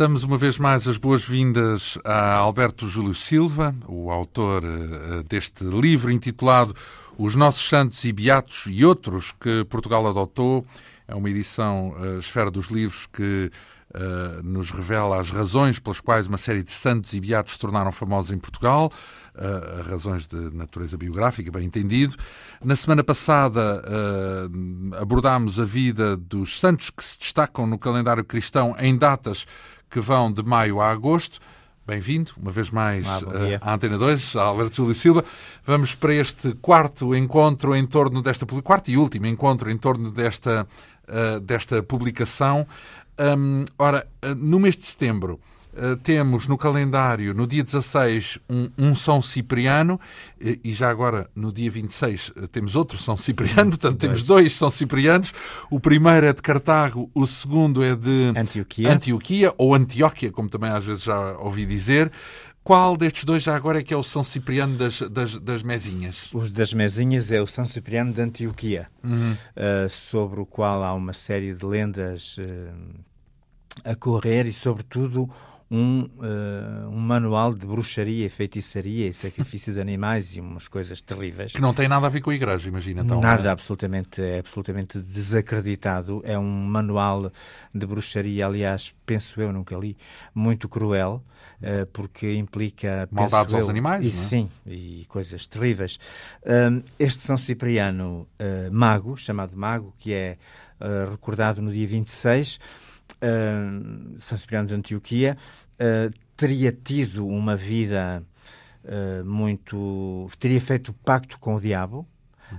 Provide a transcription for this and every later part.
Damos uma vez mais as boas-vindas a Alberto Júlio Silva, o autor uh, deste livro intitulado Os Nossos Santos e Beatos e Outros que Portugal adotou. É uma edição uh, Esfera dos Livros que uh, nos revela as razões pelas quais uma série de santos e beatos se tornaram famosos em Portugal, uh, razões de natureza biográfica, bem entendido. Na semana passada uh, abordámos a vida dos santos que se destacam no calendário cristão em datas que vão de maio a agosto. Bem-vindo, uma vez mais, à Antena 2, a Alberto Júlio Silva. Vamos para este quarto encontro em torno desta... Quarto e último encontro em torno desta, uh, desta publicação. Um, ora, ah, no mês de setembro uh, temos no calendário, no dia 16, um, um São Cipriano e, e já agora no dia 26 uh, temos outro São Cipriano, portanto temos dois São Ciprianos. O primeiro é de Cartago, o segundo é de Antioquia, Antioquia ou Antioquia, como também às vezes já ouvi dizer. Qual destes dois já agora é que é o São Cipriano das, das, das Mesinhas? Os das Mesinhas é o São Cipriano de Antioquia, uhum. uh, sobre o qual há uma série de lendas a correr e, sobretudo, um, uh, um manual de bruxaria, feitiçaria e sacrifício de animais e umas coisas terríveis. Que não tem nada a ver com a igreja, imagina. Então, nada, é? absolutamente, é absolutamente desacreditado. É um manual de bruxaria, aliás, penso eu, nunca li, muito cruel, uh, porque implica... Maldades eu, aos animais, e, é? Sim, e coisas terríveis. Uh, este São Cipriano Mago, chamado Mago, que é recordado no dia 26 uh, São Cipriano de Antioquia, uh, teria tido uma vida uh, muito. teria feito pacto com o diabo,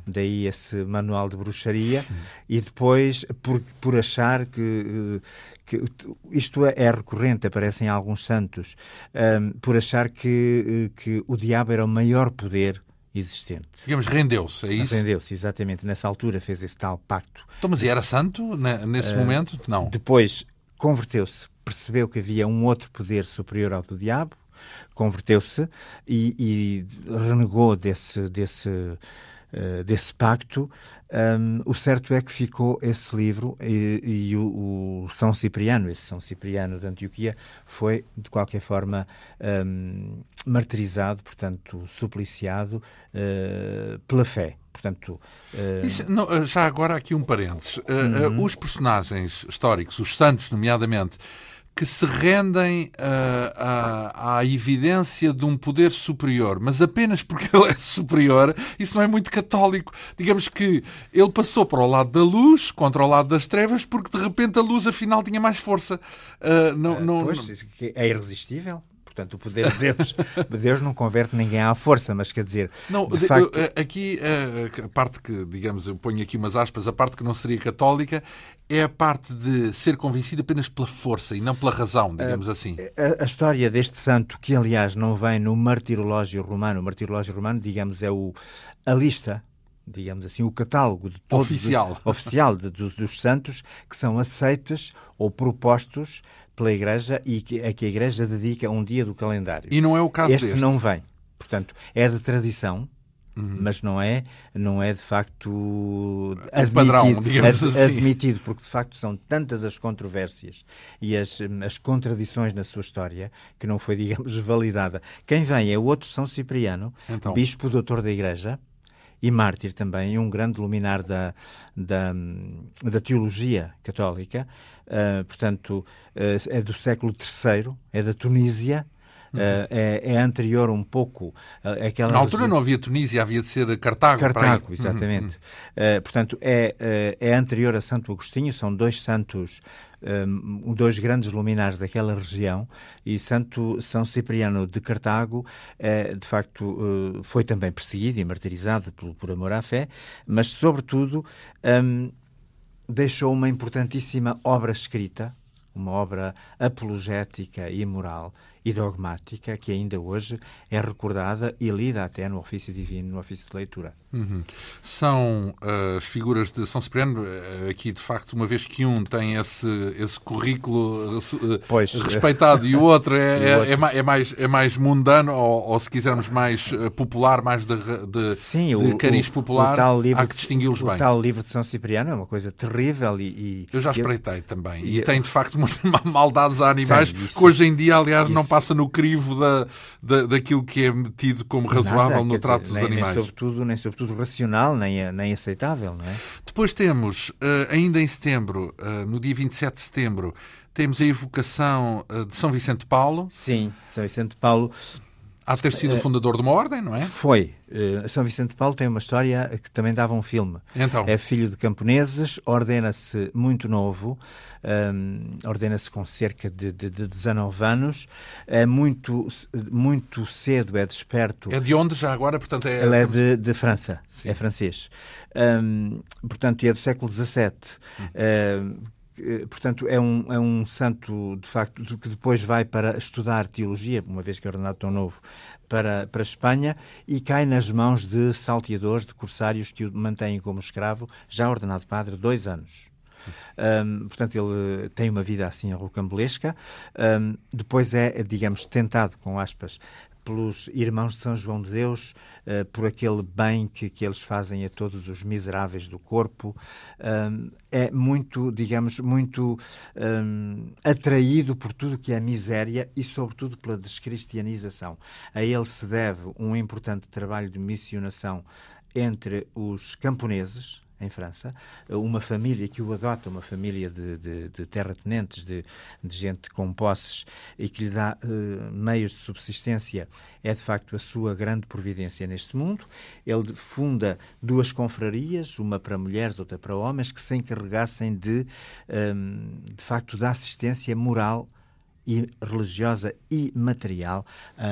daí esse manual de bruxaria, e depois, por, por achar que, que isto é, é recorrente, aparece em alguns santos, um, por achar que, que o diabo era o maior poder existente. Digamos, rendeu-se, é isso? Rendeu-se, exatamente. Nessa altura fez esse tal pacto. Então, mas e era santo nesse uh, momento? Não. Depois converteu-se, percebeu que havia um outro poder superior ao do diabo, converteu-se e, e, renegou desse, desse, uh, desse pacto. Um, o certo é que ficou esse livro e, e o, o, São Cipriano, esse São Cipriano de Antioquia, foi de qualquer forma um, martirizado, portanto, supliciado uh, pela fé. Portanto, uh... Isso, não, já agora aqui um parênteses. Uh, uhum. os personagens históricos, os santos, nomeadamente, que se rendem uh, à, à, evidência de um poder superior, mas apenas porque ele é superior, isso não é muito católico. Digamos que ele passou para o lado da luz contra o lado das trevas, porque de repente a luz afinal tinha mais força. Uh, não, não, pois, é irresistível. Portanto, o poder de Deus, Deus não converte ninguém à força, mas quer dizer. Não, de facto... eu, aqui a parte que, digamos, eu ponho aqui umas aspas, a parte que não seria católica é a parte de ser convencido apenas pela força e não pela razão, digamos a, assim. A, a, história deste santo, que aliás não vem no martirológio romano, o martirológio romano, digamos, é o, a lista digamos assim, o catálogo de todos oficial, oficial de, dos, dos santos que são aceitos ou propostos pela Igreja e que, a que a Igreja dedica um dia do calendário. E não é o caso este deste. não vem. Portanto, é de tradição, Uhum. mas não é, não é de facto admitido, padrão, ad, assim. admitido, porque de facto são tantas as controvérsias e as, as contradições na sua história que não foi, digamos, validada. Quem vem é o outro São Cipriano, então. bispo doutor da Igreja, e mártir também, um grande luminar da, da, da teologia católica, uh, portanto, uh, é do século III, é da Tunísia, Uhum. Uh, é, é, anterior um pouco àquela. Na altura não havia Tunísia, havia de ser Cartago. Cartago, uhum. exatamente. Uhum. Uh, portanto, é, é anterior a Santo Agostinho, são dois santos um, dois grandes luminares daquela região e Santo São Cipriano de Cartago, eh, de facto, uh, foi também perseguido e martirizado por, por amor à fé, mas, sobretudo, um, deixou uma importantíssima obra escrita, uma obra apologética e moral, e dogmática que ainda hoje é recordada e lida até no ofício divino, no ofício de leitura. Uhum. São uh, as figuras de São Cipriano, uh, aqui de facto, uma vez que um tem esse, esse currículo uh, pois, respeitado e o outro é, é, outro. é, é, mais, é mais mundano, ou, ou se quisermos mais popular, mais de, de, Sim, de cariz o, popular, o tal livro há que distingui-los bem. O tal livro de São Cipriano é uma coisa terrível e... e eu já espreitei eu, também, e, e tem de facto maldades a animais, tem, que hoje em dia, aliás, isso. não passa no crivo da, da, daquilo que é metido como razoável Nada, no trato dizer, dos nem, animais. Nem sobretudo, nem sobretudo tudo racional nem, nem aceitável, não é? Depois temos, uh, ainda em setembro, uh, no dia 27 de setembro, temos a evocação uh, de São Vicente de Paulo. Sim, São Vicente de Paulo. Há de ter sido o fundador de uma ordem, não é? Foi. São Vicente de Paulo tem uma história que também dava um filme. Então. É filho de camponeses, ordena-se muito novo, um, ordena-se com cerca de, de, de 19 anos, é muito, muito cedo, é desperto. É de onde já agora? Portanto, é... Ele é de, de França, Sim. é francês. Um, portanto, é do século XVII. Hum. Um, portanto, é um, é um santo, de facto, que depois vai para estudar teologia, uma vez que é ordenado tão novo, para, para a Espanha e cai nas mãos de salteadores, de corsários que o mantêm como escravo, já ordenado padre, dois anos. Um, portanto, ele tem uma vida assim rocambolesca. Um, depois é, digamos, tentado, com aspas, pelos irmãos de São João de Deus, uh, por aquele bem que, que eles fazem a todos os miseráveis do corpo. Um, é muito, digamos, muito um, atraído por tudo que é miséria e, sobretudo, pela descristianização. A ele se deve um importante trabalho de missionação entre os camponeses, em França, uma família que o adota, uma família de, de, de terratenentes, de, de, gente com posses e que lhe dá uh, meios de subsistência, é de facto a sua grande providência neste mundo. Ele funda duas confrarias, uma para mulheres, outra para homens, que se encarregassem de, um, ehm, de facto, da assistência moral e religiosa e material a,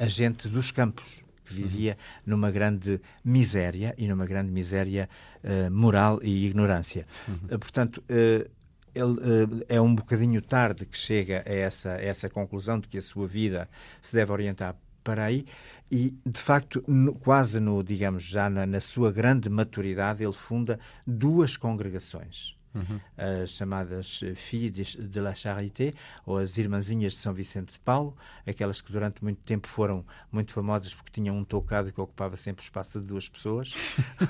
a, a gente dos campos que vivia numa grande miséria e numa grande miséria uh, moral e ignorância. Uhum. Uh, portanto, uh, ele é um bocadinho tarde que chega a essa, a essa conclusão de que a sua vida se deve orientar para aí e de facto no, quase no digamos já na, na, sua grande maturidade ele funda duas congregações uhum. as chamadas Filles de la Charité, ou as Irmãzinhas de São Vicente de Paulo, aquelas que durante muito tempo foram muito famosas porque tinham um tocado que ocupava sempre o espaço de duas pessoas.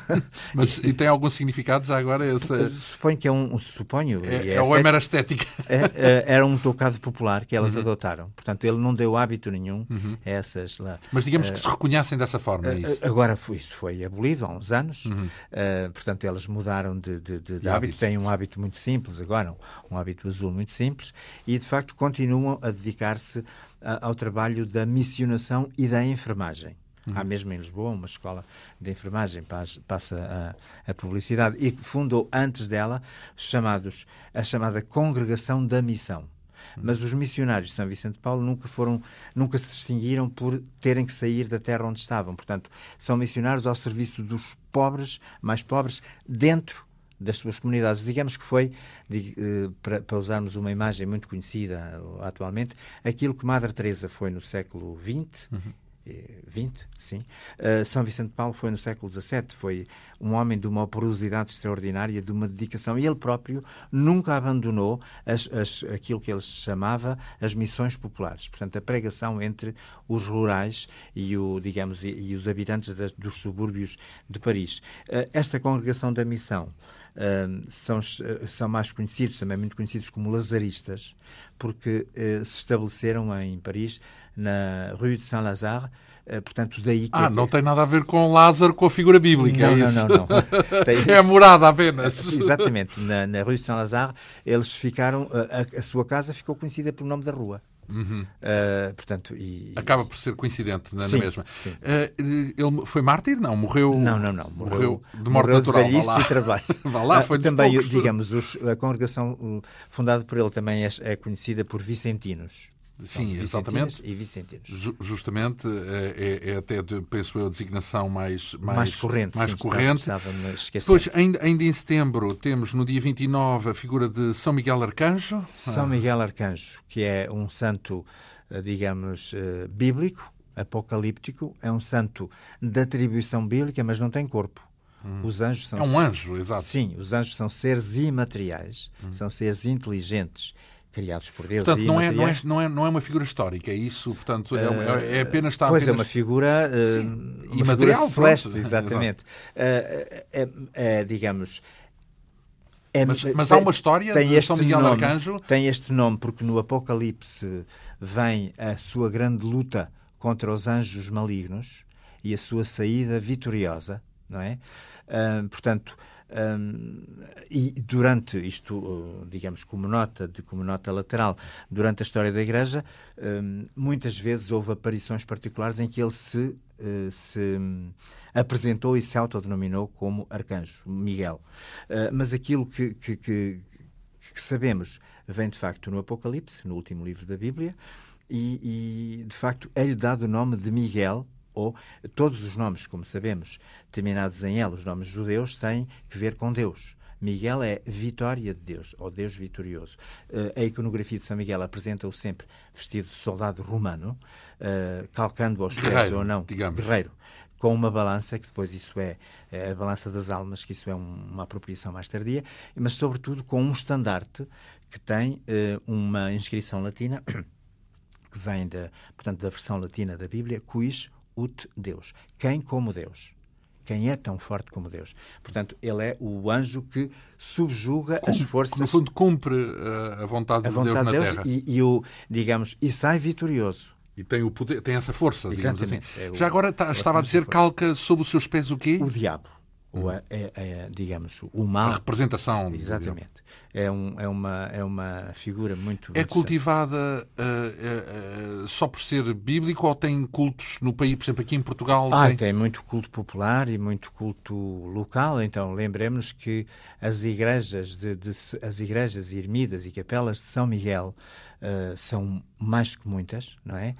Mas e tem algum significado já agora? Essa... Suponho que é um. Suponho. É, é, é ou é mera estética? É, é, era um tocado popular que elas uhum. adotaram. Portanto, ele não deu hábito nenhum uhum. a essas lá. Mas digamos uh, que se reconhecem dessa forma, é isso? Agora foi, isso foi abolido há uns anos. Uhum. Uh, portanto, elas mudaram de, de, de, de hábito. Têm um hábito muito simples agora, um, um hábito azul muito simples, e de facto continuam a dedicar-se ao trabalho da missionação e da enfermagem. Uhum. Há mesmo em Lisboa uma escola de enfermagem, passa a, a, publicidade, e fundou antes dela chamados, a chamada Congregação da Missão. Uhum. Mas os missionários de São Vicente de Paulo nunca foram, nunca se distinguiram por terem que sair da terra onde estavam. Portanto, são missionários ao serviço dos pobres, mais pobres, dentro das suas comunidades. Digamos que foi, eh, para, usarmos uma imagem muito conhecida eh, atualmente, aquilo que Madre Teresa foi no século XX. Uhum. 20, eh, sim. Uh, São Vicente de Paulo foi no século XVII, foi um homem de uma operosidade extraordinária, de uma dedicação, e ele próprio nunca abandonou as, as, aquilo que ele chamava as missões populares, portanto, a pregação entre os rurais e, o, digamos, e, e os habitantes de, dos subúrbios de Paris. Uh, esta congregação da missão são, são mais conhecidos, também muito conhecidos como lazaristas, porque uh, se estabeleceram em Paris, na Rue de Saint-Lazare, uh, portanto, daí que... Ah, é... não tem nada a ver com Lázaro, com a figura bíblica, não, é não, isso? não, não, tem... É a morada apenas. Exatamente. Na, na Rue de Saint-Lazare, eles ficaram... A, a, sua casa ficou conhecida pelo nome da rua. Uhum. Uh, portanto, e, Acaba por ser coincidente na, sim, mesma. Sim. Uh, ele foi mártir? Não, morreu. Não, não, não. Morreu, morreu de morte morreu natural. De lá. e trabalho. Vá lá, foi uh, também, poucos... digamos, os, a congregação fundada por ele também é, é conhecida por vicentinos. Sim, exatamente. E vicentinos. Ju justamente é, é, é, até, penso eu, a designação mais, mais, mais corrente. Mais sim, corrente. Depois, ainda, ainda em setembro, temos no dia 29 a figura de São Miguel Arcanjo. São Miguel Arcanjo, que é um santo digamos, bíblico, apocalíptico, é um santo de atribuição bíblica, mas não tem corpo. Hum. Os anjos são. É um anjo, exato. Sim, os anjos são seres imateriais, hum. são seres inteligentes, criados por Deus. Portanto, não é, não, é, não, é, não é uma figura histórica, é isso? Portanto, é, uh, é apenas estar. Pois apenas... é, uma figura. Uh, uma imaterial, figura celeste, pronto. exatamente. uh, é, digamos. É, mas, mas há uma história tem de São Miguel nome, Arcanjo. Tem este nome porque no Apocalipse vem a sua grande luta contra os anjos malignos e a sua saída vitoriosa, não é? Uh, portanto, um, e durante isto, digamos, como nota, de, como nota lateral, durante a história da Igreja, um, muitas vezes houve aparições particulares em que ele se, uh, se um, apresentou e se autodenominou como arcanjo, Miguel. Uh, mas aquilo que, que, que, que sabemos vem de facto no Apocalipse, no último livro da Bíblia, e, e de facto é-lhe dado o nome de Miguel, ou todos os nomes, como sabemos, terminados em L, os nomes judeus, têm que ver com Deus. Miguel é vitória de Deus, ou Deus vitorioso. Uh, a iconografia de São Miguel apresenta-o sempre vestido de soldado romano, uh, calcando aos pés ou não, digamos. guerreiro, com uma balança, que depois isso é, é a balança das almas, que isso é um, uma apropriação mais tardia, mas sobretudo com um estandarte que tem uh, uma inscrição latina que vem da, portanto, da versão latina da Bíblia, quis ut Deus. Quem como Deus? Quem é tão forte como Deus? Portanto, ele é o anjo que subjuga as forças. No fundo, cumpre uh, a vontade, a vontade de Deus na Deus terra. E, e, o, digamos, e sai vitorioso. E tem, o poder, tem essa força, digamos assim. É o, Já agora tá, estava a dizer, calca sob os seus pés o quê? O diabo. Ou é, é, é, digamos, o mal. A representação. Exatamente. É, um, é, uma, é uma figura muito. É cultivada uh, uh, uh, só por ser bíblico ou tem cultos no país, por exemplo, aqui em Portugal? Ah, tem... tem muito culto popular e muito culto local. Então, lembremos que as igrejas, de, de, as igrejas ermidas e capelas de São Miguel são mais que muitas, não é?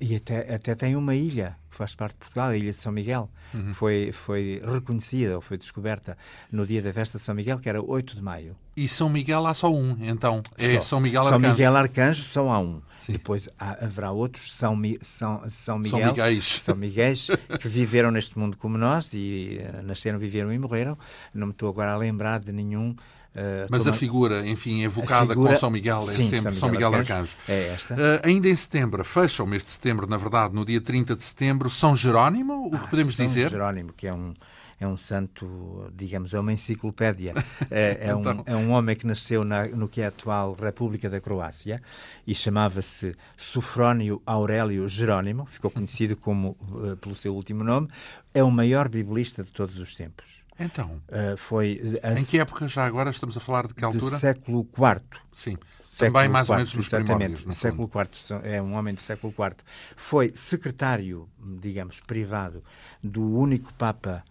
E até, até tem uma ilha que faz parte de Portugal, a Ilha de São Miguel. Uhum. Foi, foi reconhecida ou foi descoberta no dia da festa de São Miguel, que era 8 de maio. E São Miguel há só um, então? É só. São Miguel Arcanjo? São Miguel Arcanjo só há um. Sim. Depois há, haverá outros São, Mi, São, São Miguel. São Miguéis. São Miguéis que viveram neste mundo como nós e uh, nasceram, viveram e morreram. Não me estou agora a lembrar de nenhum Uh, Mas a figura, enfim, evocada figura... com São Miguel é Sim, sempre São Miguel, São Miguel Arcanjo. É esta. Uh, ainda em setembro, fecha o mês de setembro, na verdade, no dia 30 de setembro, São Jerónimo, o que ah, podemos São dizer? São Jerónimo, que é um, é um santo, digamos, é uma enciclopédia. É, é, então... um, é um homem que nasceu na, no que é a atual República da Croácia e chamava-se Sufrónio Aurélio Jerónimo, ficou conhecido como, uh, pelo seu último nome. É o maior biblista de todos os tempos. Então, uh, foi a, em que época já agora estamos a falar de que altura? Do século IV. Sim. Também mais IV, ou menos nos primórdios. No século IV, é um homem do século IV. Foi secretário, digamos, privado do único Papa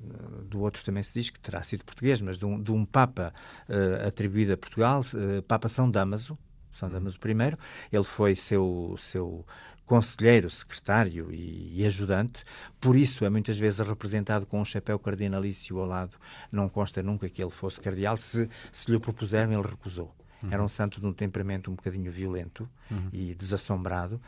eh, do outro também se diz que terá sido português, mas de um, de um Papa uh, atribuído a Portugal, uh, Papa São Damaso, São Damaso I. Ele foi seu, seu conselheiro, secretário e, e, ajudante, por isso é muitas vezes representado com um chapéu cardinalício ao lado. Não consta nunca que ele fosse cardeal. Se, se lhe o propuseram, ele recusou. Uhum. Era um santo de um temperamento um bocadinho violento uhum. e desassombrado.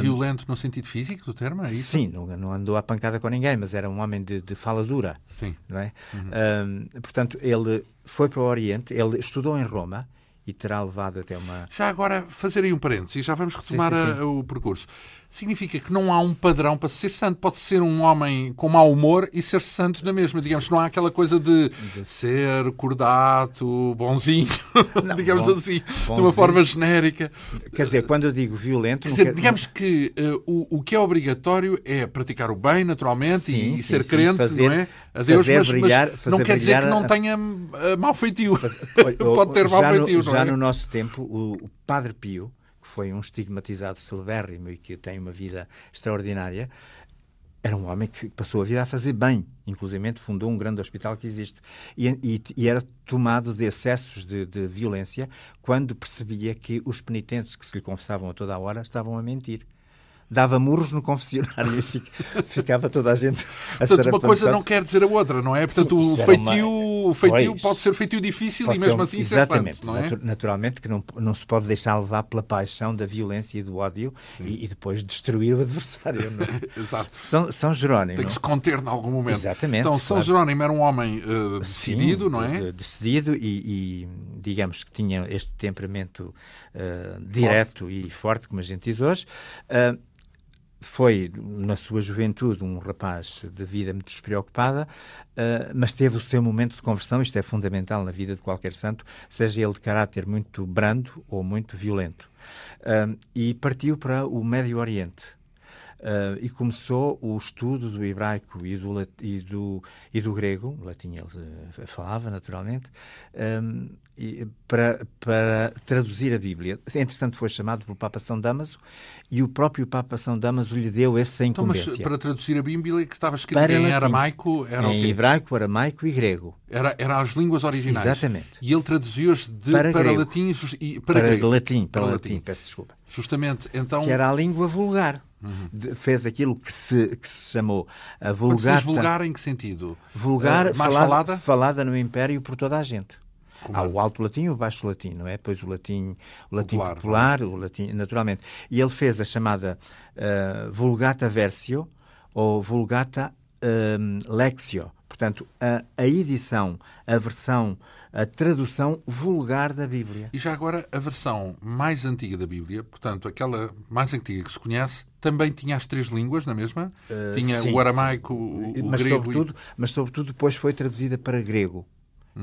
Violento no sentido físico do termo, é isso? Sim, não, não andou à pancada com ninguém, mas era um homem de, de fala dura. Sim. Não é? Uhum. Um, portanto, ele foi para o Oriente, ele estudou em Roma, e terá levado até uma. Já agora, fazer aí um parênteses, já vamos retomar sim, sim, sim. A, o percurso significa que não há um padrão para ser santo. Pode ser um homem com mau humor e ser santo na mesma. Digamos, não há aquela coisa de ser cordato, bonzinho, não, digamos bom, assim, bonzinho. de uma forma genérica. Quer dizer, quando eu digo violento... Dizer, quer... digamos que uh, o, o que é obrigatório é praticar o bem, naturalmente, sim, e, sim, ser sim, crente, fazer, não é? A Deus, mas, brilhar, mas não quer dizer que não tenha uh, mau feitio. Pode ter mau feitio, não é? Já no nosso tempo, o, o Padre Pio foi um estigmatizado celebérrimo e que tem uma vida extraordinária, era um homem que passou a vida a fazer bem, inclusive fundou um grande hospital que existe. E, e, e era tomado de excessos de, de, violência quando percebia que os penitentes que se lhe confessavam a toda a hora estavam a mentir. Dava murros no confessionário e ficava toda a gente a Portanto, uma coisa não quer dizer a outra, não é? Portanto, Sim, o feitio, uma... feitio pode ser feitio difícil e mesmo assim Exatamente. não é? Naturalmente que não, não se pode deixar levar pela paixão da violência e do ódio e, e, depois destruir o adversário. É? Exato. São, São Jerónimo. Tem que se conter em algum momento. Exatamente. Então, São claro. Jerónimo era um homem uh, decidido, Sim, não é? Decidido e, e, digamos que tinha este temperamento uh, direto forte. e forte, como a gente diz hoje. Uh, foi, na sua juventude, um rapaz de vida muito despreocupada, uh, mas teve o seu momento de conversão. Isto é fundamental na vida de qualquer santo, seja ele de caráter muito brando ou muito violento. Uh, e partiu para o Médio Oriente. Uh, e começou o estudo do hebraico e do, e do, e do grego, o latim ele uh, falava naturalmente, um, e, para, para traduzir a Bíblia. Entretanto, foi chamado pelo Papa São Damaso e o próprio Papa São Damaso lhe deu essa incumbência. Então, para traduzir a Bíblia, que estava escrito para em latim, aramaico, era Em hebraico, aramaico e grego. Era, era as línguas originais. Exatamente. E ele traduziu-as para, para latim e para, para latim, para, para latim, latim, peço desculpa. Justamente, então... Que era a língua vulgar. Uhum. fez aquilo que se, que se chamou a vulgata. vulgar em que sentido? Vulgar, uh, mais falada, falada? falada no Império por toda a gente. Como Há o alto latim e o baixo latim, não é? Pois o latim, o latim popular, popular o latim, naturalmente. E ele fez a chamada uh, Vulgata Versio ou Vulgata uh, Lexio. Portanto, a, a edição, a versão a tradução vulgar da Bíblia. E já agora, a versão mais antiga da Bíblia, portanto, aquela mais antiga que se conhece, também tinha as três línguas na mesma? Uh, tinha sim, o aramaico, o, o mas grego... Sobretudo, e... Mas, sobretudo, depois foi traduzida para grego.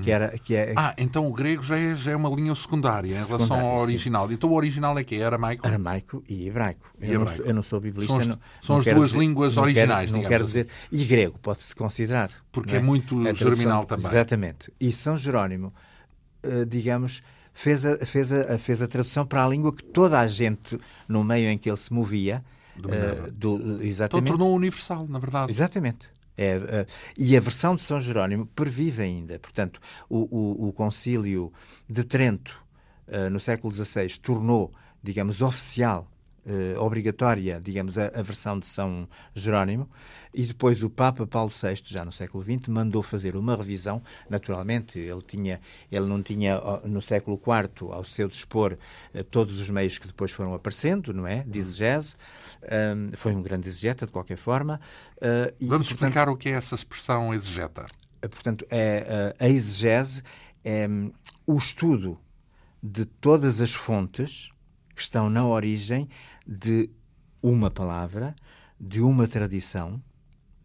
Que era, que é... Ah, então o grego já é, já é uma linha secundária em relação ao original. Sim. Então o original é que é aramaico? Aramaico e hebraico. E eu, hebraico. Não, eu não sou biblista. São as, não, são não as duas dizer, línguas originais, Não quero dizer. E grego, pode-se considerar. Porque é? é? muito germinal também. Exatamente. E São Jerónimo, uh, digamos, fez a, fez, a, fez a tradução para a língua que toda a gente, no meio em que ele se movia, uh, do, exatamente. Então tornou universal, na verdade. Exatamente. É, uh, e a versão de São Jerónimo pervive ainda. Portanto, o, o, o Concílio de Trento, uh, no século XVI, tornou, digamos, oficial, uh, obrigatória, digamos, a, a, versão de São Jerónimo. E depois o Papa Paulo VI, já no século XX, mandou fazer uma revisão. Naturalmente, ele, tinha, ele não tinha no século IV ao seu dispor todos os meios que depois foram aparecendo, não é? De exegese. Um, foi um grande exegeta, de qualquer forma. Uh, e, Vamos portanto, explicar o que é essa expressão exegeta. Uh, portanto, é, uh, a exegese é um, o estudo de todas as fontes que estão na origem de uma palavra, de uma tradição,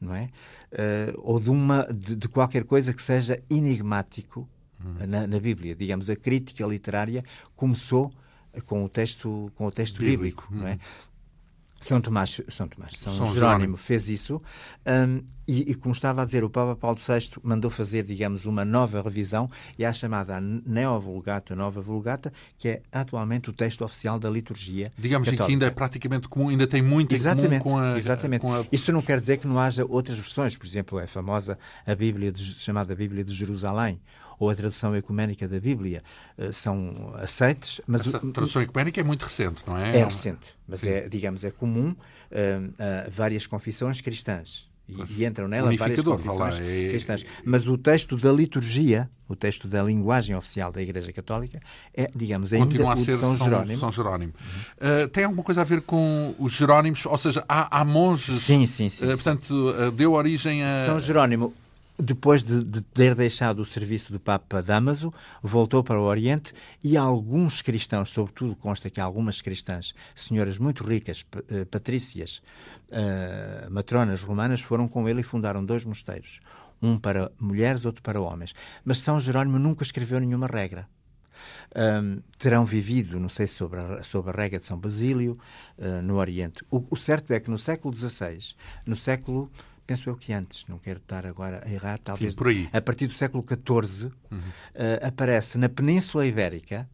não é? Uh, ou de, uma, de, de, qualquer coisa que seja enigmático hum. na, na, Bíblia. Digamos, a crítica literária começou com o texto, com o texto bíblico, bíblico não é? São Tomás, São, Tomás, São, São Jerónimo, Jerónimo fez isso um, e, e, como estava a dizer, o Papa Paulo VI mandou fazer, digamos, uma nova revisão e a chamada Neo-Vulgata, Nova Vulgata, que é atualmente o texto oficial da liturgia Digamos católica. que ainda é praticamente comum, ainda tem muito exatamente, em comum com a... Exatamente. Com a... Isso não quer dizer que não haja outras versões, por exemplo, é famosa a Bíblia de, chamada Bíblia de Jerusalém, ou a tradução ecuménica da Bíblia uh, são aceites. Mas a tradução ecuménica é muito recente, não é? É recente, mas é, digamos, é comum a várias confissões cristãs. E, e, entram nela várias confissões é... cristãs. Mas o texto da liturgia, o texto da linguagem oficial da Igreja Católica, é, digamos, ainda Continua a ser São, São Jerónimo. São Jerónimo. Uhum. Uh, tem alguma coisa a ver com os Jerónimos? Ou seja, há, há monges... Sim, sim, sim. Uh, portanto, uh, deu origem a... São Jerónimo depois de, de, ter deixado o serviço do Papa Damaso, voltou para o Oriente e alguns cristãos, sobretudo consta que algumas cristãs, senhoras muito ricas, eh, patrícias, uh, matronas romanas, foram com ele e fundaram dois mosteiros, um para mulheres, outro para homens. Mas São Jerónimo nunca escreveu nenhuma regra. Um, terão vivido, não sei, sobre a, sobre a regra de São Basílio, uh, no Oriente. O, o certo é que no século XVI, no século penso eu que antes, não quero estar agora a errar, talvez Sim, a partir do século XIV, uhum. uh, aparece na Península Ibérica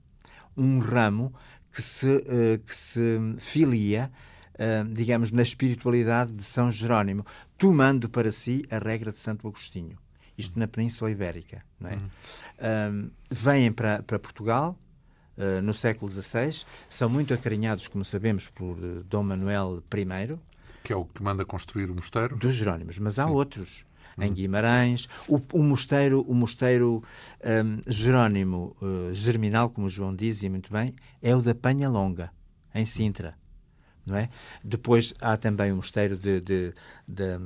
um ramo que se, uh, que se filia, uh, digamos, na espiritualidade de São Jerónimo, tomando para si a regra de Santo Agostinho. Isto na Península Ibérica. Não é? Uhum. vêm para, para Portugal, uh, no século XVI, são muito acarinhados, como sabemos, por uh, Dom Manuel I. Que é o que manda construir o mosteiro? Dos Jerónimos, mas há Sim. outros. Em Guimarães, o, o mosteiro, o mosteiro um, Jerónimo uh, Germinal, como o João dizia muito bem, é o da Penha Longa, em Sintra. Não é? Depois há também o mosteiro de, de, de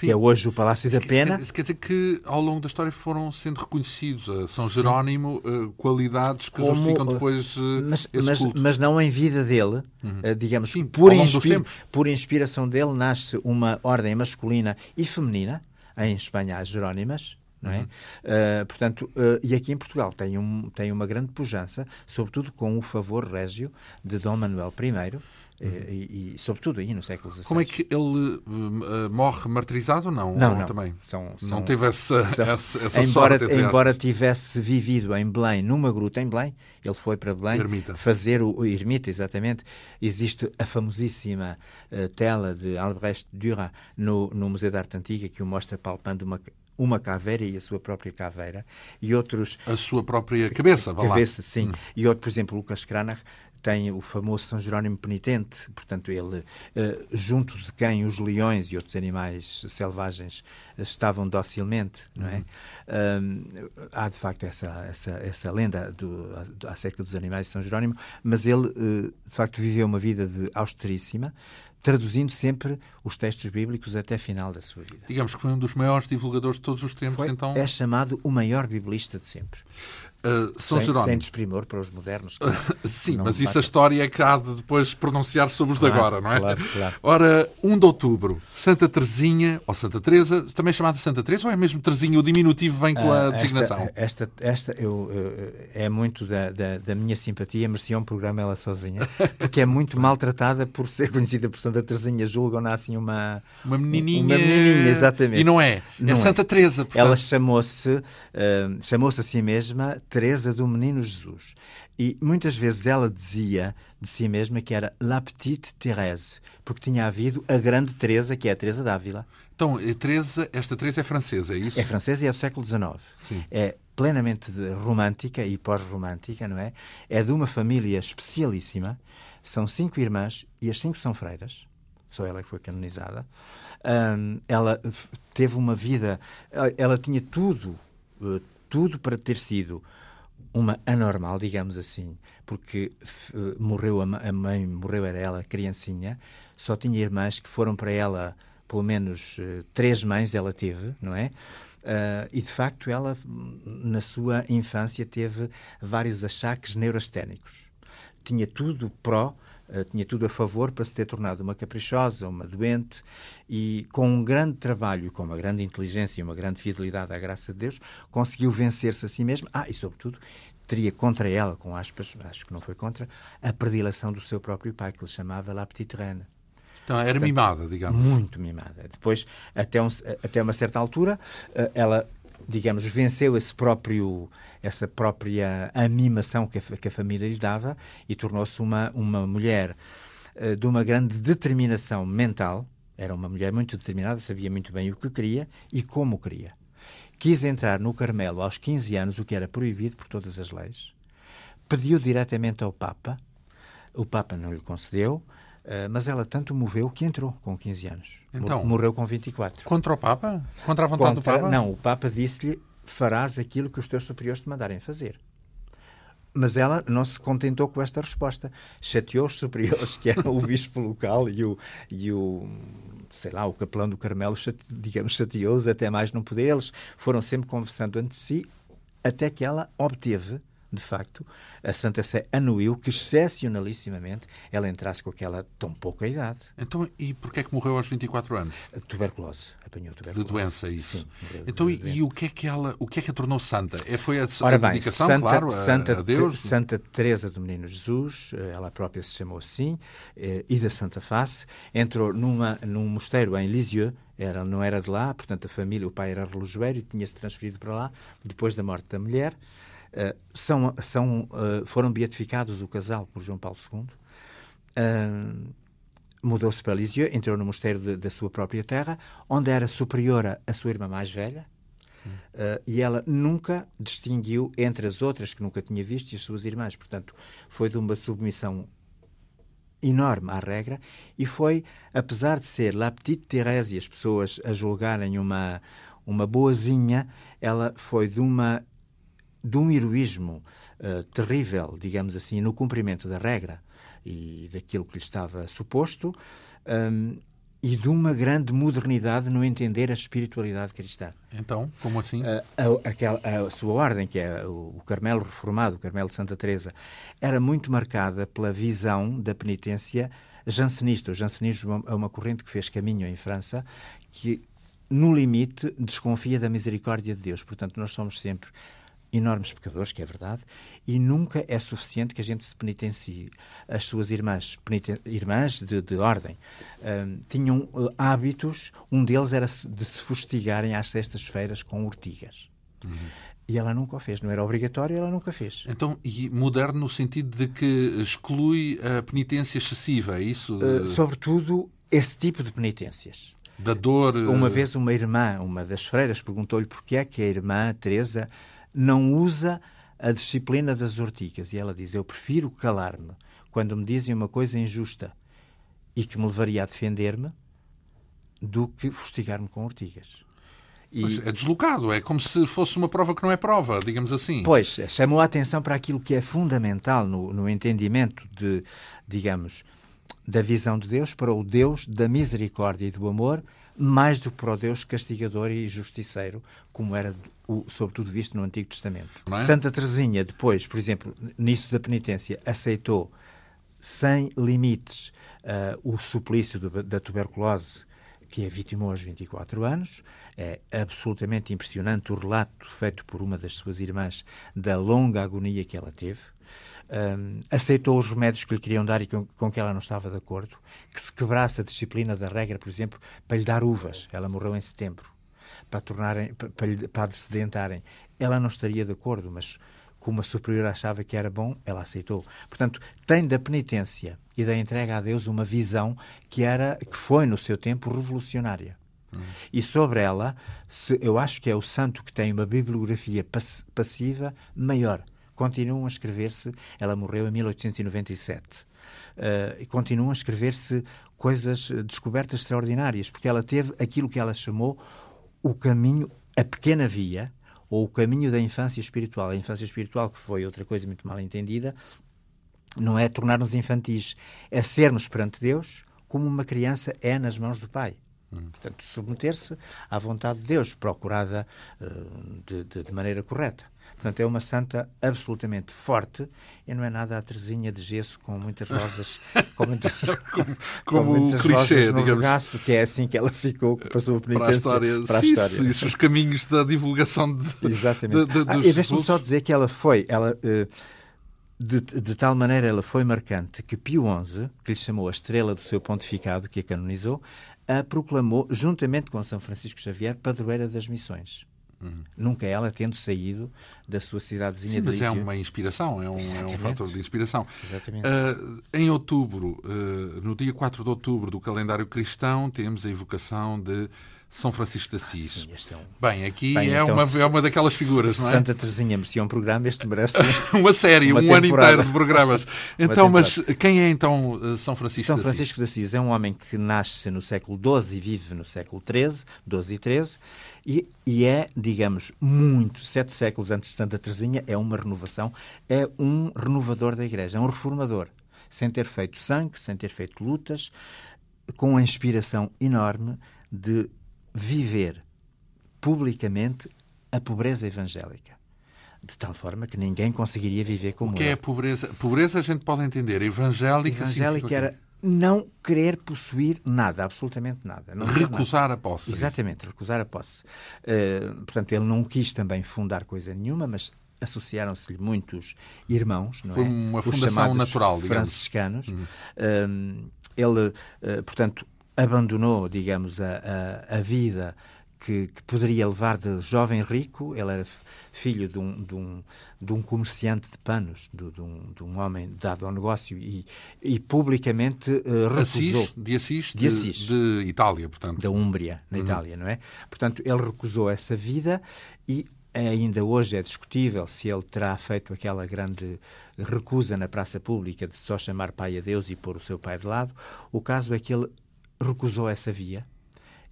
que é hoje o Palácio da Pena. Isso quer dizer que ao longo da história foram sendo reconhecidos a São Jerónimo uh, qualidades que Como, justificam depois uh, mas, mas, não em vida dele, uhum. uh, digamos, Sim, por, inspi por inspiração dele nasce uma ordem masculina e feminina, em Espanha as Jerónimas, não é? Uhum. Uh, portanto, uh, e aqui em Portugal tem, um, tem uma grande pujança, sobretudo com o favor régio de Dom Manuel I, Uhum. E, e, sobretudo aí no século XVI. Como é que ele uh, morre martirizado ou não? Não, ou não. Também? São, são, não teve essa, são, essa, essa embora, sorte. Embora tivesse vivido em Belém, numa gruta em Belém, ele foi para Belém ermita. fazer o, o ermita, exatamente. Existe a famosíssima uh, tela de Albrecht Dürer no, no Museu da Arte Antiga que o mostra palpando uma, uma caveira e a sua própria caveira e outros a sua própria cabeça, vá cabeça, lá. sim. Hum. E outro, por exemplo, Lucas Cranach tem o famoso São Jerónimo Penitente, portanto, ele, uh, junto de quem os leões e outros animais selvagens estavam docilmente, não é? Uhum. há, de facto, essa, essa, essa lenda do, acerca dos animais de São Jerónimo, mas ele, uh, de facto, viveu uma vida de austeríssima, traduzindo sempre os textos bíblicos até a final da sua vida. Digamos que foi um dos maiores divulgadores de todos os tempos, foi, então... É chamado o maior biblista de sempre. Uh, São sem, Jerónimo. sem desprimor para os modernos. Sim, mas isso a história é que há de depois pronunciar sobre os claro, de agora, não é? Claro, claro. Ora, 1 de outubro, Santa Teresinha, ou Santa Teresa, também chamada Santa Teresa, ou é mesmo Teresinha? O diminutivo vem com a uh, designação? Esta, esta, esta eu, é muito da, da, da, minha simpatia, merecia um programa ela sozinha, porque é muito maltratada por ser conhecida por Santa Teresinha, julgam-na assim uma... Uma menininha... Uma menininha, exatamente. E não é, é não é Santa Teresa. Portanto... Ela chamou-se, uh, chamou-se a si mesma Teresa do Menino Jesus. E muitas vezes ela dizia de si mesma que era La Petite Thérèse, porque tinha havido a grande Teresa, que é a Teresa d'Ávila. Então, Teresa, esta Teresa é francesa, é isso? É francesa e é do século XIX. Sim. É plenamente romântica e pós-romântica, não é? É de uma família especialíssima. São cinco irmãs e as cinco são freiras. Só ela que foi canonizada. Um, ela teve uma vida... Ela tinha tudo, eh, tudo para ter sido uma anormal, digamos assim, porque uh, morreu a, a, mãe, morreu era ela criancinha, só tinha irmãs que foram para ela, pelo menos uh, três mães ela teve, não é? Uh, e de facto ela, na sua infância, teve vários achaques neurasténicos. Tinha tudo pró, tinha tudo a favor para se ter tornado uma caprichosa, uma doente, e com um grande trabalho, com uma grande inteligência e uma grande fidelidade à graça de Deus, conseguiu vencer-se a si mesma. Ah, e sobretudo, teria contra ela, com aspas, acho que não foi contra, a predileção do seu próprio pai, que lhe chamava La Petite Reine. Então, era Portanto, mimada, digamos. Muito mimada. Depois, até, um, até uma certa altura, eh, ela, digamos, venceu esse próprio, essa própria mimação que a, que a família lhe dava e tornou-se uma, uma mulher eh, de uma grande determinação mental. Era uma mulher muito determinada, sabia muito bem o que queria e como queria. Quis entrar no Carmelo aos 15 anos, o que era proibido por todas as leis, pediu diretamente ao Papa, o Papa não lhe concedeu, mas ela tanto moveu que entrou com 15 anos. Então, Morreu com 24. Contra o Papa? Contra a vontade contra, do Papa? Não, o Papa disse-lhe: farás aquilo que os teus superiores te mandarem fazer. Mas ela não se contentou com esta resposta. Chateou os superiores, que eram o bispo local e o, e o sei lá, o capelão do Carmelo, digamos, chateou-os até mais não poder. Eles foram sempre conversando entre si até que ela obteve de facto, a Santa Sé anuiu que, excepcionalissimamente, ela entrasse com aquela tão pouca idade. Então, e porquê é que morreu aos 24 anos? Tuberculose. Apanhou tuberculose. De doença, isso. Sim. Então, e, e, o que é que ela, o que é que a tornou santa? É, foi a, Ora a bem, dedicação, Santa, claro, Santa, a, a Deus? Santa Teresa do Menino Jesus, eh, ela própria se chamou assim, eh, e da Santa Face, entrou numa, num mosteiro em Lisieux, era, não era de lá, portanto a família, o pai era relojoeiro e tinha-se transferido para lá depois da morte da mulher. Uh, são, são, uh, foram beatificados o casal por João Paulo II. Uh, Mudou-se para Lisieux, entrou no mosteiro da sua própria terra, onde era superiora a sua irmã mais velha. Uh, e ela nunca distinguiu entre as outras que nunca tinha visto e as suas irmãs. Portanto, foi de uma submissão enorme à regra e foi, apesar de ser La Petite Thérèse e as pessoas a julgarem uma, uma boazinha, ela foi de, uma, de um heroísmo uh, terrível, digamos assim, no cumprimento da regra e daquilo que lhe estava suposto. Um, e de uma grande modernidade no entender a espiritualidade cristã. Então, como assim? A, a, aquela, a sua ordem, que é o Carmelo Reformado, o Carmelo de Santa Teresa, era muito marcada pela visão da penitência jansenista. O jansenismo é uma corrente que fez caminho em França, que no limite desconfia da misericórdia de Deus. Portanto, nós somos sempre enormes pecadores, que é verdade, e nunca é suficiente que a gente se penitencie. As suas irmãs, irmãs de, de ordem, um, tinham uh, hábitos, um deles era de se fustigarem às sextas-feiras com urtigas. Uhum. E ela nunca o fez. Não era obrigatório, ela nunca fez. Então, e moderno no sentido de que exclui a penitência excessiva, é isso? Uh, sobretudo, esse tipo de penitências. Da dor. Uma vez uma irmã, uma das freiras, perguntou-lhe porquê é que a irmã Teresa não usa a disciplina das ortigas. E ela diz: Eu prefiro calar-me quando me dizem uma coisa injusta e que me levaria a defender-me do que fustigar-me com ortigas. E... é deslocado, é como se fosse uma prova que não é prova, digamos assim. Pois, chamou a atenção para aquilo que é fundamental no, no entendimento de, digamos, da visão de Deus para o Deus da misericórdia e do amor, mais do que para o Deus castigador e justiceiro, como era o, sobretudo visto no Antigo Testamento. É? Santa Teresinha, depois, por exemplo, nisso da penitência, aceitou sem limites uh, o suplício do, da tuberculose que a vitimou aos 24 anos. É absolutamente impressionante o relato feito por uma das suas irmãs da longa agonia que ela teve um, aceitou os remédios que lhe queriam dar e com, com, que ela não estava de acordo, que se quebrasse a disciplina da regra, por exemplo, para lhe dar uvas. Ela morreu em setembro, para, tornarem, para, para, sedentarem. Ela não estaria de acordo, mas como a superior achava que era bom, ela aceitou. Portanto, tem da penitência e da entrega a Deus uma visão que era que foi no seu tempo revolucionária. Hum. E sobre ela, se, eu acho que é o santo que tem uma bibliografia pass passiva maior continuam a escrever-se. Ela morreu em 1897. Uh, e continuam a escrever-se coisas, eh, descobertas extraordinárias, porque ela teve aquilo que ela chamou o caminho, a pequena via, ou o caminho da infância espiritual. A infância espiritual, que foi outra coisa muito mal entendida, não é tornar-nos infantis, é sermos perante Deus como uma criança é nas mãos do Pai. Hum. Portanto, submeter-se à vontade de Deus, procurada uh, de, de, de maneira correta. Portanto, é uma santa absolutamente forte e não é nada a Teresinha de gesso com muitas rosas, com muitas, como, como com muitas clichê, no digamos. Regaço, que é assim que ela ficou, que passou a penitência para a história. Para a Sim, história. Isso, os caminhos da divulgação de, Exatamente. De, de, ah, e deixa-me só dizer que ela foi, ela, eh, de, de, tal maneira ela foi marcante que Pio XI, que lhe chamou a estrela do seu pontificado, que a canonizou, a proclamou, juntamente com São Francisco Xavier, padroeira das missões. Uhum. Nunca ela tendo saído da sua cidadezinha Sim, de Mas é uma inspiração, é um, é um fator de inspiração. Uh, em outubro, uh, no dia 4 de outubro do calendário cristão, temos a evocação de são Francisco de Assis. Ah, sim, é um... Bem, aqui Bem, é, então, uma, é uma daquelas figuras, não é? Santa Teresinha merecia um programa, este merece uma série, uma um temporada. ano inteiro de programas. Então, mas quem é então eh, São Francisco São de Assis? Francisco de Assis é um homem que nasce no século XII e vive no século XIII, XII e XIII, e, e é, digamos, muito, sete séculos antes de Santa Teresinha, é uma renovação, é um renovador da Igreja, é um reformador, sem ter feito sangue, sem ter feito lutas, com a inspiração enorme de viver publicamente a pobreza evangélica. De tal forma que ninguém conseguiria viver como O que é pobreza? Pobreza a gente pode entender. Evangélica, evangélica era não querer possuir nada, absolutamente nada. recusar nada. a posse. Exatamente, recusar a posse. Uh, portanto, ele não quis também fundar coisa nenhuma, mas associaram-se-lhe muitos irmãos, não Foi é? uma fundação natural, digamos. franciscanos. Uhum. Uh, ele, uh, portanto, abandonou, digamos, a, a, a vida que, que, poderia levar de jovem rico, ele era filho de um, de um, de um comerciante de panos, de, de, um, de um homem dado ao negócio e, e publicamente uh, recusou. Assis, de Assis, de, Assis, de Itália, portanto. Da Úmbria, na uhum. Itália, não é? Portanto, ele recusou essa vida e ainda hoje é discutível se ele terá feito aquela grande recusa na praça pública de só chamar pai a Deus e pôr o seu pai de lado. O caso é que ele recusou essa via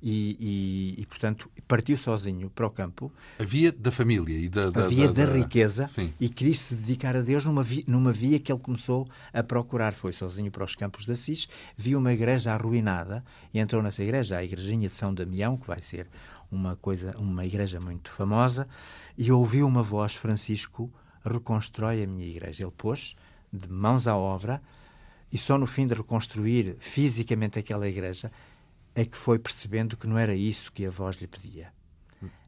e, e, e, portanto, partiu sozinho para o campo. A via da família e da, da a via da, da, riqueza sim. e quis se dedicar a Deus numa via, numa via que ele começou a procurar. Foi sozinho para os campos de Assis, viu uma igreja arruinada e entrou nessa igreja, a igrejinha de São Damião, que vai ser uma coisa, uma igreja muito famosa, e ouviu uma voz, Francisco, reconstrói a minha igreja. Ele pôs de mãos à obra e só no fim de reconstruir fisicamente aquela igreja é que foi percebendo que não era isso que a voz lhe pedia.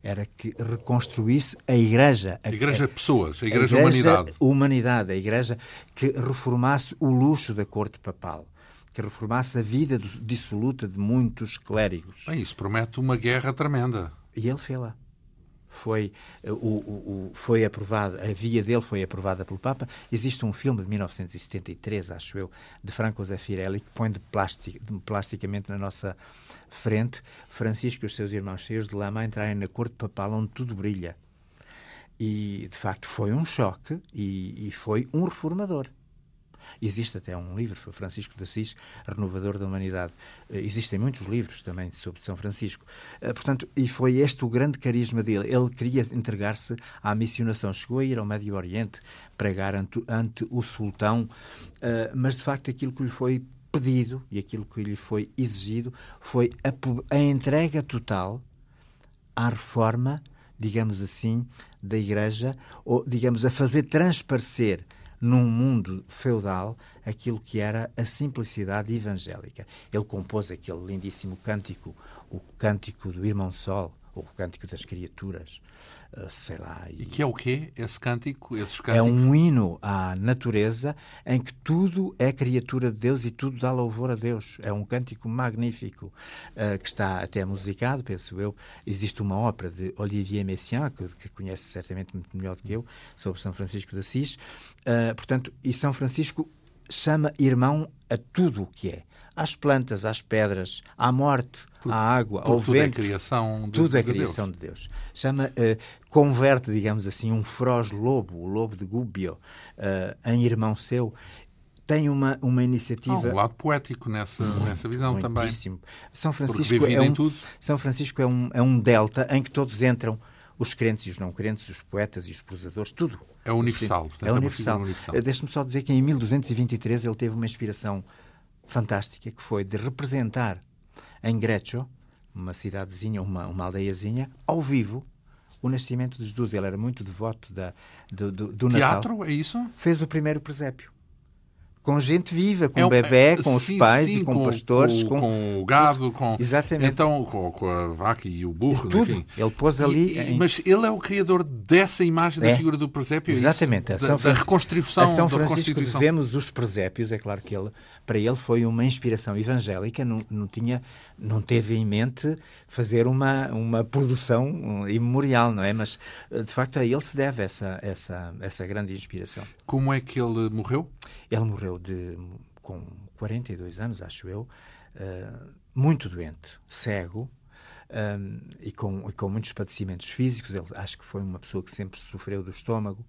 Era que reconstruísse a Igreja. A, igreja Pessoas, a Igreja, a igreja Humanidade. Humanidade, a Igreja que reformasse o luxo da corte papal que reformasse a vida dissoluta de muitos clérigos. Bem, isso promete uma guerra tremenda. E ele fez-la. Foi, eh, o, o, foi aprovada, a via dele foi aprovada pelo Papa. Existe um filme de 1973, acho eu, de Franco Zeffirelli, que põe de plastic, de, plasticamente na nossa frente Francisco e os seus irmãos cheios de lama entrarem na corte papal onde tudo brilha. E, de facto, foi um choque e, e foi um reformador. Existe até um livro, Francisco de Assis, Renovador da Humanidade. Eh, existem muitos livros também sobre São Francisco. Eh, portanto, e foi este o grande carisma dele. Ele queria entregar-se à missionação. Chegou a ir ao Médio Oriente, pregar ante, ante o sultão, eh, mas de facto aquilo que lhe foi pedido e aquilo que lhe foi exigido foi a, a entrega total à reforma, digamos assim, da Igreja, ou, digamos, a fazer transparecer num mundo feudal aquilo que era a simplicidade evangélica. Ele compôs aquele lindíssimo cântico, o cântico do Irmão Sol, o cântico das criaturas, uh, sei lá. E... e, que é o quê, esse cântico, esses cânticos? É um hino à natureza em que tudo é criatura de Deus e tudo dá louvor a Deus. É um cântico magnífico uh, que está até musicado, penso eu. Existe uma ópera de Olivier Messiaen, que, que conhece certamente muito melhor do que eu, sobre São Francisco de Assis. Uh, portanto, e São Francisco chama irmão a tudo o que é às plantas, às pedras, à morte, à água, ao tudo vento. É criação de, tudo é de criação Deus. de Deus. Chama, uh, converte, digamos assim, um feroz lobo, o lobo de Gubbio, uh, em irmão seu. Tem uma, uma iniciativa. Há um lado poético nessa, muito, nessa visão também. São Francisco, é um, São Francisco é um, é um delta em que todos entram os crentes e os não crentes, os poetas e os prosadores, tudo. É universal. Portanto, é universal. É universal. Eh, deixe-me só dizer que em 1223 ele teve uma inspiração fantástica que foi de representar em Grecho, uma cidadezinha, uma, uma aldeiazinha, ao vivo, o nascimento de Jesus. Ele era muito devoto da, do, do, do Teatro, Natal. é isso? Fez o primeiro presépio com gente viva, com é, o bebê, é, com sim, os pais sim, e com, com pastores. Com, com, o gado, com, Exatamente. Então, com, com a vaca e o burro, tudo. enfim. Ele pôs ali... E, em... Mas ele é o criador dessa imagem é. da figura do presépio? É Exatamente. É da, da, reconstrução, a São Francisco devemos os presépios, é claro que ele, para ele foi uma inspiração evangélica, não, não, tinha, não teve em mente fazer uma, uma produção imemorial, não é? Mas, de facto, a ele se deve essa, essa, essa grande inspiração. Como é que ele morreu? Ele morreu de, com 42 anos, acho eu, uh, muito doente, cego, um, ehm, e, com, e com muitos padecimentos físicos. Ele acho que foi uma pessoa que sempre sofreu do estômago.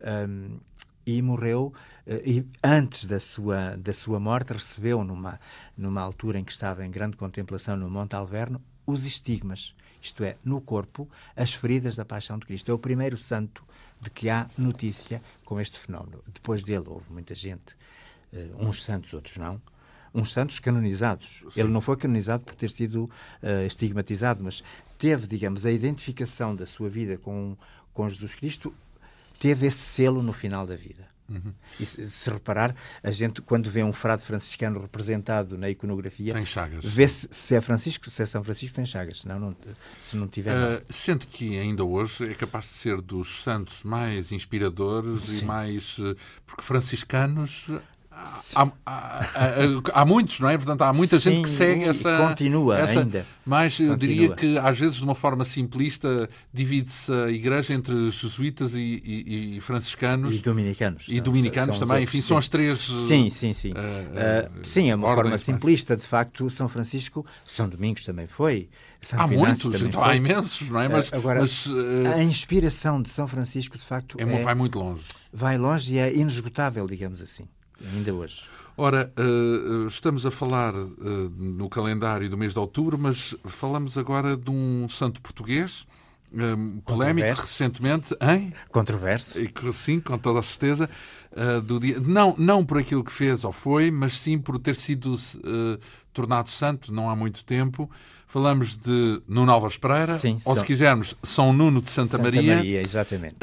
Um, ehm, e morreu uh, e antes da sua da sua morte recebeu numa numa altura em que estava em grande contemplação no Monte Alverno os estigmas, isto é, no corpo, as feridas da paixão de Cristo. É o primeiro santo de que há notícia com este fenómeno. Depois dele houve muita gente, uh, uns santos, outros não, uns santos canonizados. Sim. Ele não foi canonizado por ter sido uh, estigmatizado, mas teve, digamos, a identificação da sua vida com, com Jesus Cristo, teve esse selo no final da vida. Uhum. E se, se, reparar, a gente, quando vê um frade franciscano representado na iconografia, tem chagas. vê se, é Francisco, se é São Francisco, tem chagas, senão não, se não tiver. Uh, sente que ainda hoje é capaz de ser dos santos mais inspiradores Sim. e mais. Eh, porque franciscanos há, há, há, muitos, não é? Portanto, há muita Sim, gente que segue essa. Continua essa, ainda. Mas eu continua. diria que, às vezes, de uma forma simplista, divide-se a Igreja entre jesuítas e, e, e franciscanos. E dominicanos. E dominicanos são também. Enfim, sim. são as três. Sim, sim, sim. Uh, uh, sim, é uma ordens, forma mas... simplista. De facto, São Francisco, São Domingos também foi. São há Inácio muitos, então há imensos, não é? Mas, Agora, mas, a inspiração de São Francisco, de facto, é, é, vai muito longe. Vai longe e é inesgotável, digamos assim, ainda hoje. Ora, uh, estamos a falar uh, no calendário do mês de outubro, mas falamos agora de um santo português, um, polémico recentemente, hein? Controverso. Sim, com toda a certeza. Uh, do dia... não, não por aquilo que fez ou foi, mas sim por ter sido tornado santo não há muito tempo. Falamos de Nuno Alves Pereira, sim, ou são... se quisermos, São Nuno de Santa, Santa Maria. Maria exatamente.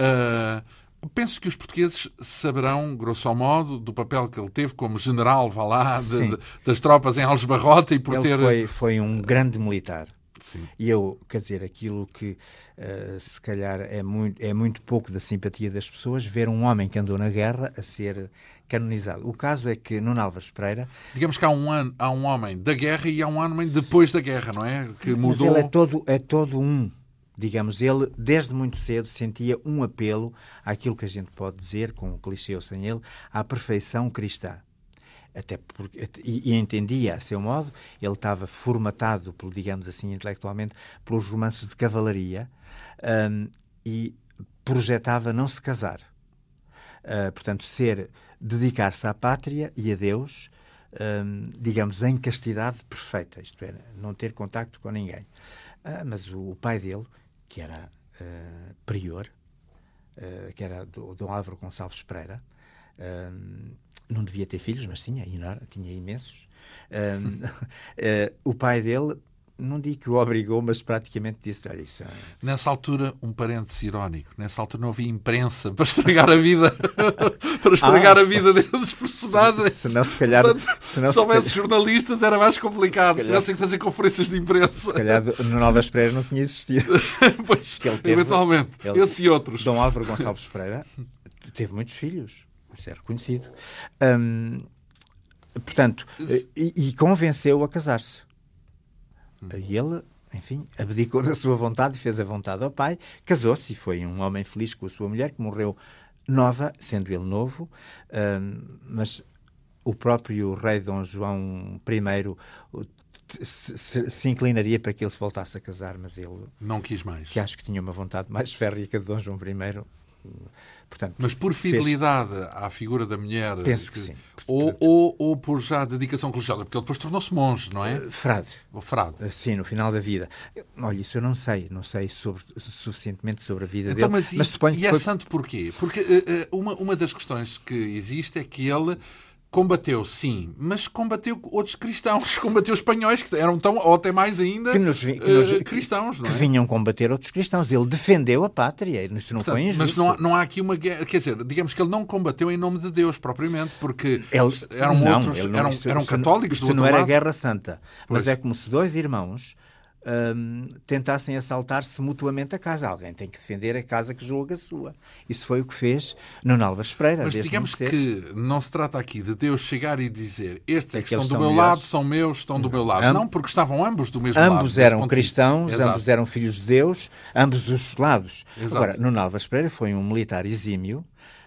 Penso que os portugueses saberão, grosso modo, do papel que ele teve como general, vá lá, de, de, das tropas em Algebarrota e por ele ter... Foi, foi um grande militar. Sim. E eu, quer dizer, aquilo que uh, se calhar é muito, é muito pouco da simpatia das pessoas, ver um homem que andou na guerra a ser canonizado. O caso é que Nuno Alves Pereira... Digamos que há um, ano, há um homem da guerra e há um homem depois da guerra, não é? Que mudou... Mas ele é todo, é todo um digamos, ele desde muito cedo sentia um apelo àquilo que a gente pode dizer, com o clichê ou sem ele, à perfeição cristã. Até porque, e, e, entendia a seu modo, ele estava formatado, pelo, digamos assim, intelectualmente, pelos romances de cavalaria um, e projetava não se casar. Uh, portanto, ser, dedicar-se à pátria e a Deus, um, digamos, em castidade perfeita, isto é, não ter contacto com ninguém. Uh, mas o pai dele, que era uh, prior, uh, que era do Dom Álvaro Gonçalves Pereira. Uh, não devia ter filhos, mas tinha, tinha imensos. o pai dele, não digo que o obrigou, mas praticamente disse: Olha, isso. É... Nessa altura, um parênteses irónico, nessa altura não havia imprensa para estragar a vida, para estragar ah, a vida desses personagens. Se, se não, se calhar. Portanto, se, não, se houvesse se calhar, jornalistas, era mais complicado. Se, calhar, tivessem que fazer conferências de imprensa. Se calhar no Novas Pereira não tinha existido. pois, teve, eventualmente. Ele, esse e outros. Dom Álvaro Gonçalves Pereira teve muitos filhos, isso é reconhecido. Hum, portanto, e, e convenceu a casar-se. E ele, enfim, abdicou da sua vontade e fez a vontade ao pai, casou-se e foi um homem feliz com a sua mulher, que morreu nova, sendo ele novo, mas o próprio rei Dom João I se, se, se, inclinaria para que ele se voltasse a casar, mas ele... Não quis mais. Que acho que tinha uma vontade mais férrea que a de Dom João I. Portanto, mas por fidelidade fez... à figura da mulher. Penso que, que sim. Ou, ou, ou, por já dedicação religiosa, porque ele depois tornou-se monge, não é? Uh, frade. O frade. Uh, sim, no final da vida. Olha, isso eu não sei, não sei sobre, suficientemente sobre a vida então, dele. Mas, mas e, suponho e que é foi... santo porquê? Porque uh, uma, uma das questões que existe é que ele combateu, sim, mas combateu outros cristãos, combateu espanhóis que eram tão, ou até mais ainda, que nos, que nos, uh, cristãos, que, não é? que vinham combater outros cristãos. Ele defendeu a pátria, isso não Portanto, foi injusto. Mas não há, não há aqui uma guerra, quer dizer, digamos que ele não combateu em nome de Deus propriamente, porque ele, eram não, outros, não, eram, isso, eram isso, católicos isso do outro não era lado. guerra santa, Pois. mas é como se dois irmãos hum, tentassem assaltar-se mutuamente a casa. Alguém tem que defender a casa que julga a sua. Isso foi o que fez Nuno Alves Pereira. Mas digamos que não se trata aqui de Deus chegar e dizer estes é que Aqueles estão do meu melhores. lado, são meus, estão do meu lado. Am- Não, porque estavam ambos do mesmo lado. Ambos eram cristãos, Exato. ambos eram filhos de Deus, ambos os lados. Exato. Agora, Nuno Alves Pereira foi um militar exímio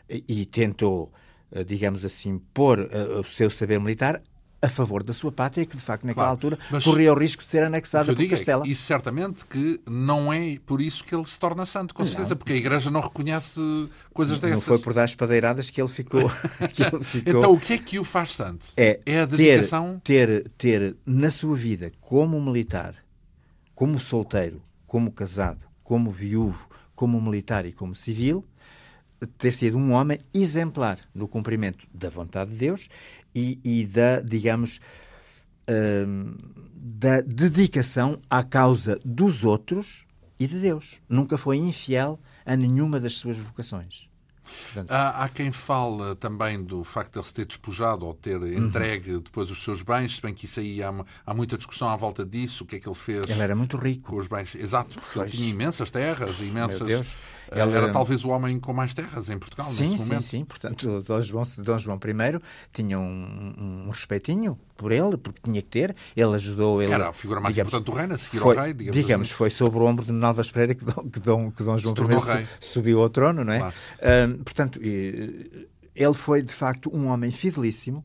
e, e tentou, eh, digamos assim, pôr eh, o seu saber militar a favor da sua pátria, que de facto naquela Claro, altura corria o risco de ser anexada por é Castela. que isso certamente que não é por isso que ele se torna santo, com certeza, porque a Igreja não reconhece coisas Não dessas. foi por dar espadeiradas que ele ficou. que ele ficou Então o que é que o faz santo? é, a ter, dedicação? ter, ter na sua vida, como militar, como solteiro, como casado, como viúvo, como militar e como civil, ter sido um homem exemplar no cumprimento da vontade de Deus e, e da, digamos, hum, da dedicação à causa dos outros e de Deus. Nunca foi infiel a nenhuma das suas vocações. Há, há quem fala também do facto de ele se ter despojado ou ter Uhum. entregue depois os seus bens, se bem que isso aí há, há muita discussão à volta disso, o que é que ele fez Ele era muito rico. com os bens. Exato, porque ele Pois. tinha imensas terras, imensas. Ela era talvez o homem com mais terras em Portugal sim, nesse momento. Sim, sim, Portanto, Dom João, Dom João I tinha um, um, respeitinho por ele, porque tinha que ter. Ele ajudou... Ele, era a figura mais digamos, importante do reino, a seguir foi, ao rei, digamos, digamos assim. foi sobre o ombro de Nalvas Pereira que Dom, que Dom, que Dom João I subiu ao trono, não é? Claro. Uh, portanto, ele foi, de facto, um homem fidelíssimo,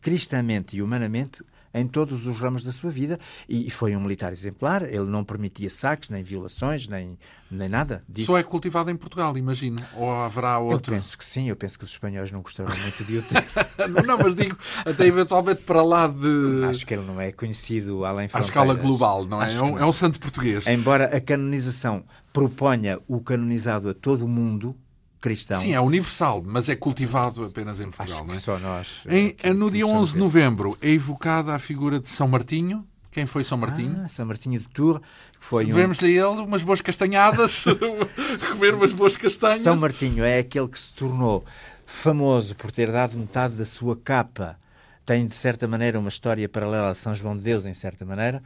cristamente e humanamente, em todos os ramos da sua vida e foi um militar exemplar. Ele não permitia saques, nem violações, nem, nem nada disso. Só é cultivado em Portugal, imagino. Ou haverá outro? Eu penso que sim. Eu penso que os espanhóis não gostaram muito de o ter. não, mas digo, até eventualmente para lá de... Acho que ele não é conhecido além fronteiras. À escala global, não é? É um, é um santo português. Embora a canonização proponha o canonizado a todo o mundo, cristão. Sim, é universal, mas é cultivado apenas em Portugal, Acho não é? Só nós. Em, no dia 11 de novembro é evocada a figura de São Martinho. Quem foi São Martinho? Ah, São Martinho de Tours. Foi Devemos-lhe um... ele umas boas castanhadas, comer umas boas castanhas. São Martinho é aquele que se tornou famoso por ter dado metade da sua capa. Tem, de certa maneira, uma história paralela a São João de Deus, em certa maneira.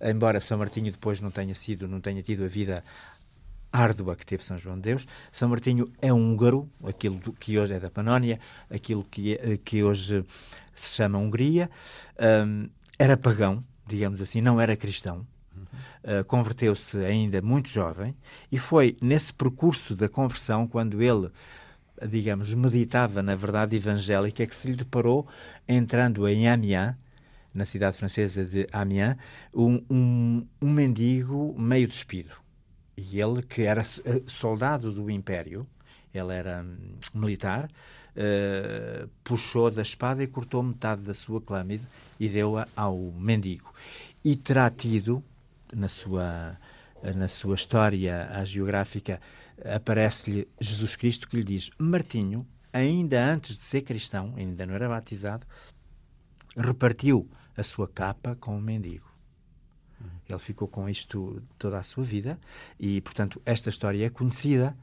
Embora São Martinho depois não tenha sido, não tenha tido a vida árdua que teve São João de Deus. São Martinho é húngaro, aquilo que hoje é da Panónia, aquilo que, é, que hoje se chama Hungria. Um, era pagão, digamos assim, não era cristão. Uh, converteu-se ainda muito jovem e foi nesse percurso da conversão, quando ele, digamos, meditava na verdade evangélica, que se lhe deparou entrando em Amiens, na cidade francesa de Amiens, um, um, um mendigo meio despido e ele, que era eh, soldado do Império, ele era hum, militar, uh, puxou da espada e cortou metade da sua clâmide e deu-a ao mendigo. E terá tido, na sua, na sua história geográfica, aparece-lhe Jesus Cristo que lhe diz: Martinho, ainda antes de ser cristão, ainda não era batizado, repartiu a sua capa com o mendigo. Ele ficou com isto toda a sua vida e, portanto, esta história é conhecida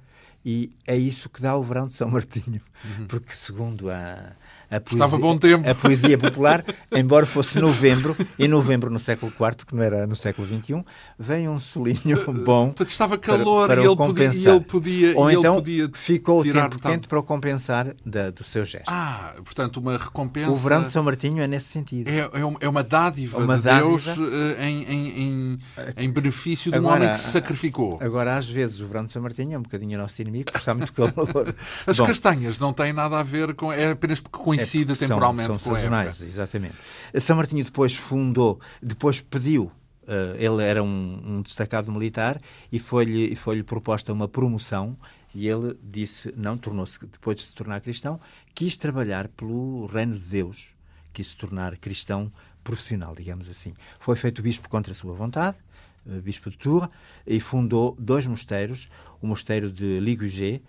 e é isso que dá o verão de São Martinho, uhum. porque segundo a, a poesia, Estava bom tempo. a poesia popular, embora fosse novembro, e novembro no século IV, que não era no século XXI, vem um solinho bom. Portanto, estava calor para, para e, ele podia, e, ele podia, Ou então podia ficou o tempo quente para o compensar da, do seu gesto. Ah, portanto, uma recompensa. O verão de São Martinho é nesse sentido. É, é uma dádiva uma de dádiva. Deus eh, em, em, em, em, benefício de um agora, homem que se sacrificou. Agora, às vezes, o verão de São Martinho é um bocadinho nosso inimigo, porque está muito calor. As Bom, castanhas não têm nada a ver com. É apenas porque coincide é porque temporalmente são, são com sazonais, a época. Exatamente. São Martinho depois fundou, depois pediu Uh, ele era um, um, destacado militar e foi-lhe foi proposta uma promoção e ele disse, não, tornou-se, depois de se tornar cristão, quis trabalhar pelo reino de Deus, quis se tornar cristão profissional, digamos assim. Foi feito bispo contra a sua vontade, uh, bispo de Tours, e fundou dois mosteiros, o mosteiro de Ligugé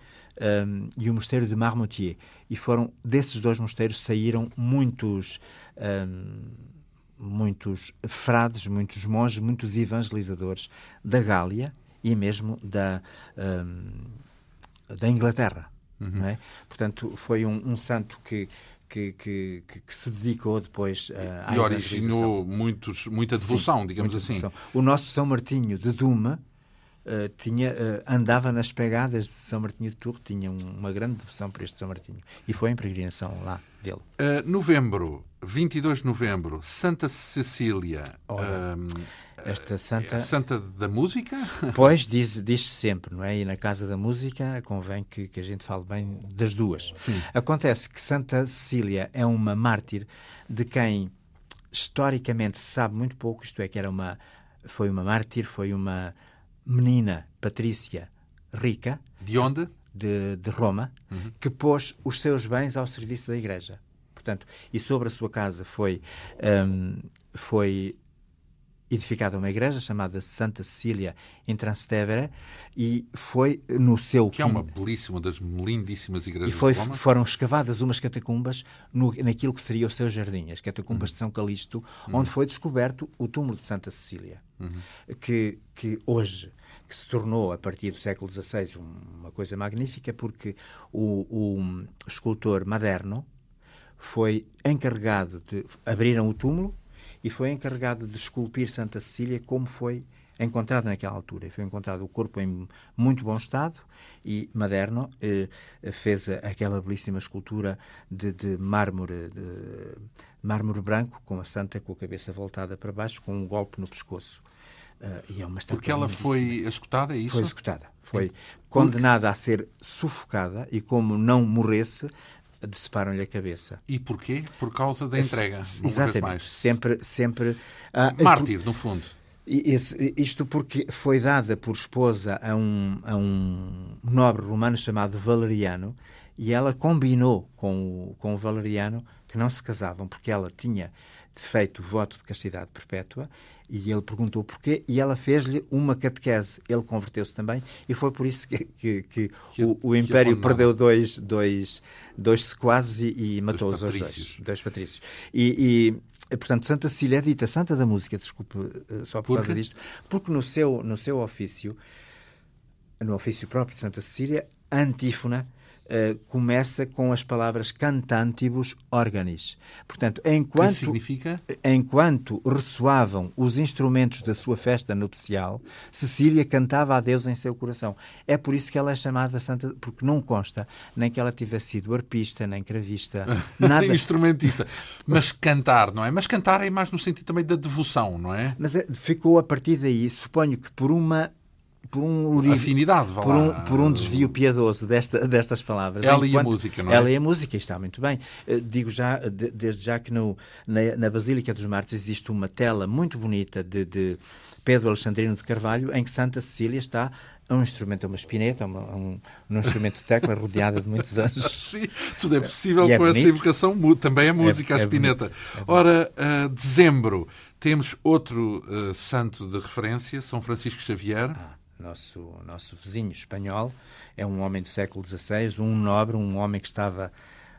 um, e o mosteiro de Marmoutier. E foram desses dois mosteiros saíram muitos um, muitos frades, muitos monges, muitos evangelizadores da Gália e mesmo da um, da Inglaterra. Uhum. É? Portanto, foi um, um santo que que, que, que, se dedicou depois uh, à E originou muitos, muita devoção, Sim, digamos assim. Devoção. O nosso São Martinho de Duma, Uh, tinha, uh, andava nas pegadas de São Martinho de Tours, tinha um, uma grande devoção por este São Martinho. E foi em peregrinação lá dele. Uh, novembro, 22 de novembro, Santa Cecília. esta santa... É santa da música? Pois, diz-se diz sempre, não é? E na Casa da Música convém que, que a gente fale bem das duas. Sim. Acontece que Santa Cecília é uma mártir de quem historicamente se sabe muito pouco, isto é, que era uma, foi uma mártir, foi uma menina Patrícia rica. De onde? De, de Roma, uhum. que pôs os seus bens ao serviço da Igreja. Portanto, e sobre a sua casa foi, um, foi edificada uma igreja chamada Santa Cecília em Transtevere e foi no seu que é uma belíssima das lindíssimas igrejas e foi, foram escavadas umas catacumbas no, naquilo que seria o seu jardim as catacumbas uhum. de São Calixto uhum. onde foi descoberto o túmulo de Santa Cecília uhum. que que hoje que se tornou, a partir do século XVI, uma coisa magnífica, porque o, o escultor Maderno foi encarregado de. abriram o túmulo e foi encarregado de esculpir Santa Cecília como foi encontrado naquela altura. Foi encontrado o corpo em muito bom estado e Maderno eh, fez aquela belíssima escultura de, de mármore, de mármore branco, com a santa com a cabeça voltada para baixo, com um golpe no pescoço. Uh, e é uma Porque ela foi executada, é isso? Foi executada. Foi condenada a ser sufocada e, como não morresse, deceparam-lhe a cabeça. E porquê? Por causa da entrega. Exatamente. Sempre, sempre. Uh, Mártir, no fundo. Esse, isto porque foi dada por esposa a um, a um nobre romano chamado Valeriano e ela combinou com o, com o Valeriano que não se casavam porque ela tinha feito o voto de castidade perpétua e ele perguntou porquê e ela fez-lhe uma catequese. Ele converteu-se também e foi por isso que, que, que, que o, o, Império perdeu dois, dois, dois sequazes e, e matou-os aos dois. Dois patrícios. E, e, portanto, Santa Cecília é dita Santa da Música, desculpe, eh, só por, por causa disto, porque no seu, no seu ofício, no ofício próprio de Santa Cecília, a antífona Uh, começa com as palavras cantantibus organis. Portanto, enquanto, que significa? enquanto ressoavam os instrumentos da sua festa nupcial, Cecília cantava a Deus em seu coração. É por isso que ela é chamada Santa, porque não consta nem que ela tivesse sido arpista, nem cravista, nada. Instrumentista. Mas cantar, não é? Mas cantar é mais no sentido também da devoção, não é? Mas é, ficou a partir daí, suponho que por uma por um afinidade, por um, por um desvio piedoso desta, destas palavras. Ela Enquanto, e a música, não é? Ela e a música, está muito bem. Eh, digo já, desde já que no, na, na Basílica dos Mártires existe uma tela muito bonita de, de Pedro Alexandrino de Carvalho, em que Santa Cecília está um instrumento, uma espineta, uma, um, um instrumento de tecla rodeada de muitos anos. Sim, tudo é possível é com bonito. essa evocação, também é música, é, a espineta. É Ora, uh, dezembro, temos outro uh, santo de referência, São Francisco Xavier. Ah nosso, nosso vizinho espanhol, é um homem do século XVI, um nobre, um homem que estava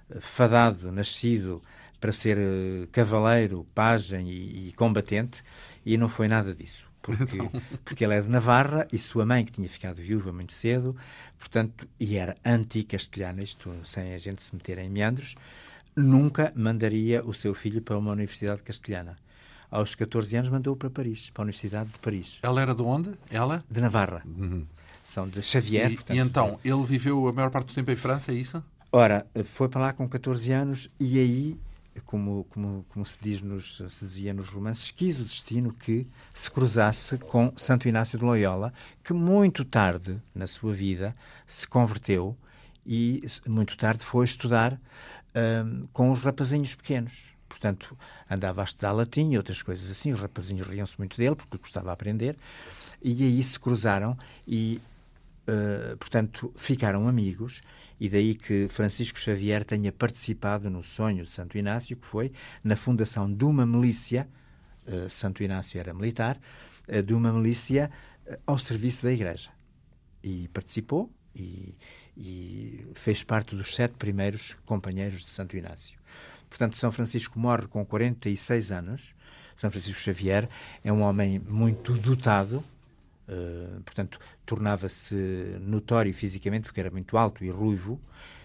eh, fadado, nascido para ser eh, cavaleiro, pajem e, e combatente, e não foi nada disso. Porque, então... porque ele é de Navarra e sua mãe, que tinha ficado viúva muito cedo, portanto, e era anti-castelhana, isto sem a gente se meter em meandros, nunca mandaria o seu filho para uma universidade castelhana aos 14 anos mandou-o para Paris, para a Universidade de Paris. Ela era de onde? Ela? De Navarra. Uhum. São de Xavier. E, portanto, e então, ele viveu a maior parte do tempo em França, é isso? Ora, foi para lá com 14 anos e aí, como, como, como se, diz nos, se dizia nos romances, quis o destino que se cruzasse com Santo Inácio de Loyola, que muito tarde na sua vida se converteu e muito tarde foi estudar um, com os rapazinhos pequenos portanto, andava a estudar latim e outras coisas assim. Os rapazinhos riam-se muito dele, porque gostava de aprender. E aí se cruzaram e, uh, portanto, ficaram amigos. E daí que Francisco Xavier tenha participado no sonho de Santo Inácio, que foi na fundação de uma milícia, uh, Santo Inácio era militar, uh, de uma milícia ao serviço da Igreja. E participou e, e fez parte dos sete primeiros companheiros de Santo Inácio. Portanto, São Francisco morre com 46 anos. São Francisco Xavier é um homem muito dotado, uh, portanto, tornava-se notório fisicamente porque era muito alto e ruivo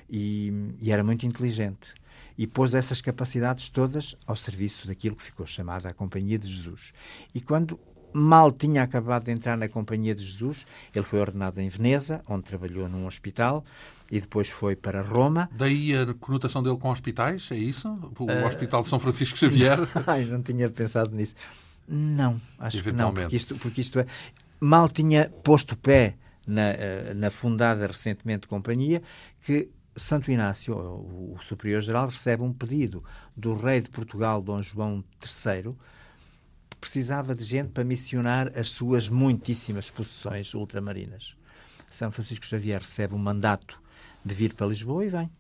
e, e, era muito inteligente. E pôs essas capacidades todas ao serviço daquilo que ficou chamada a Companhia de Jesus. E quando mal tinha acabado de entrar na Companhia de Jesus, ele foi ordenado em Veneza, onde trabalhou num hospital e depois foi para Roma. Daí a conotação dele com hospitais, é isso? O uh... Hospital de São Francisco Xavier? Ai, não tinha pensado nisso. Não, acho que não, porque isto, porque isto é... Mal tinha posto pé na, eh, na fundada recentemente companhia que Santo Inácio, o, superior-geral, recebe um pedido do rei de Portugal, Dom João III, precisava de gente para missionar as suas muitíssimas possessões ultramarinas. São Francisco Xavier recebe um mandato de vir para Lisboa e vem.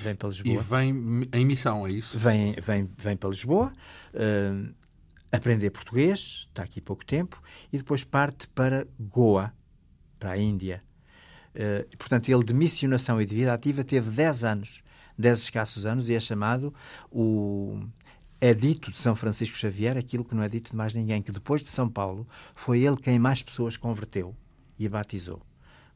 Vem para Lisboa. E vem em missão, é isso? Vem, vem, vem para Lisboa, uh, aprender português, está aqui pouco tempo, e depois parte para Goa, para a Índia. Uh, portanto, ele de missionação e de vida ativa teve 10 anos, 10 escassos anos, e é chamado o é dito de São Francisco Xavier aquilo que não é dito de mais ninguém, que depois de São Paulo foi ele quem mais pessoas converteu e batizou.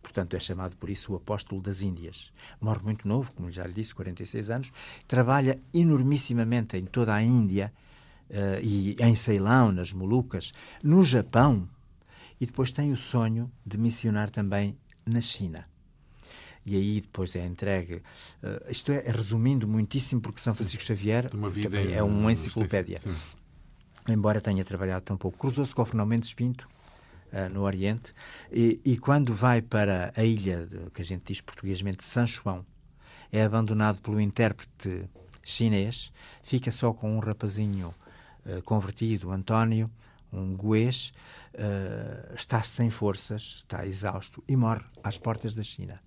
Portanto, é chamado por isso o apóstolo das Índias. Morre muito novo, como já lhe disse, 46 anos. Trabalha enormissimamente em toda a Índia uh, e em Ceilão, nas Molucas, no Japão. e depois tem o sonho de missionar também na China. E aí depois é entregue. Uh, isto é, resumindo muitíssimo, porque São Francisco Xavier é uma enciclopédia. Sim. Embora tenha trabalhado tão pouco. Cruzou-se com o Fernão Mendes Pinto, uh, no Oriente, e, e, quando vai para a ilha, de, que a gente diz portuguesamente, de San João, é abandonado pelo intérprete chinês, fica só com um rapazinho uh, convertido, António, um goês, uh, está sem forças, está exausto e morre às portas da China.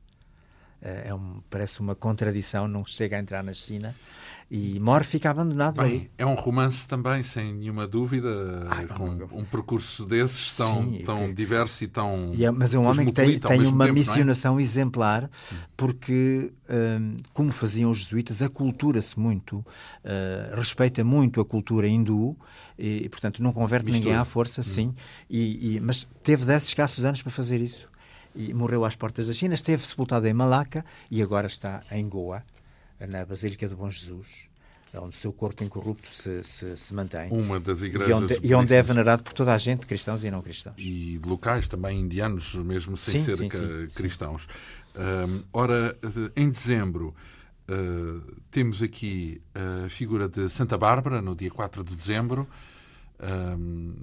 Uh, é um, parece uma contradição, não chega a entrar na China e morre, fica abandonado. Bem, é um romance também, sem nenhuma dúvida, Ai, com um percurso desses tão, Sim, tão que... diverso e tão. E é, mas é um homem que tem, tem uma tempo, é? missionação é? exemplar, porque, hum, como faziam os jesuítas, acultura-se muito, uh, respeita muito a cultura hindu. E, portanto, não converte Mistura. ninguém à força, hum. sim, e, e, mas teve 10 escassos anos para fazer isso. E morreu às portas da China, esteve sepultado em Malaca e agora está em Goa, na Basílica do Bom Jesus, onde o seu corpo incorrupto se, se, se mantém. Uma das igrejas. E onde, e onde, é venerado por toda a gente, cristãos e não cristãos. E locais também indianos, mesmo sem sim, ser sim, sim, cristãos. Um, ora, em dezembro. Uh, temos aqui a figura de Santa Bárbara, no dia 4 de dezembro,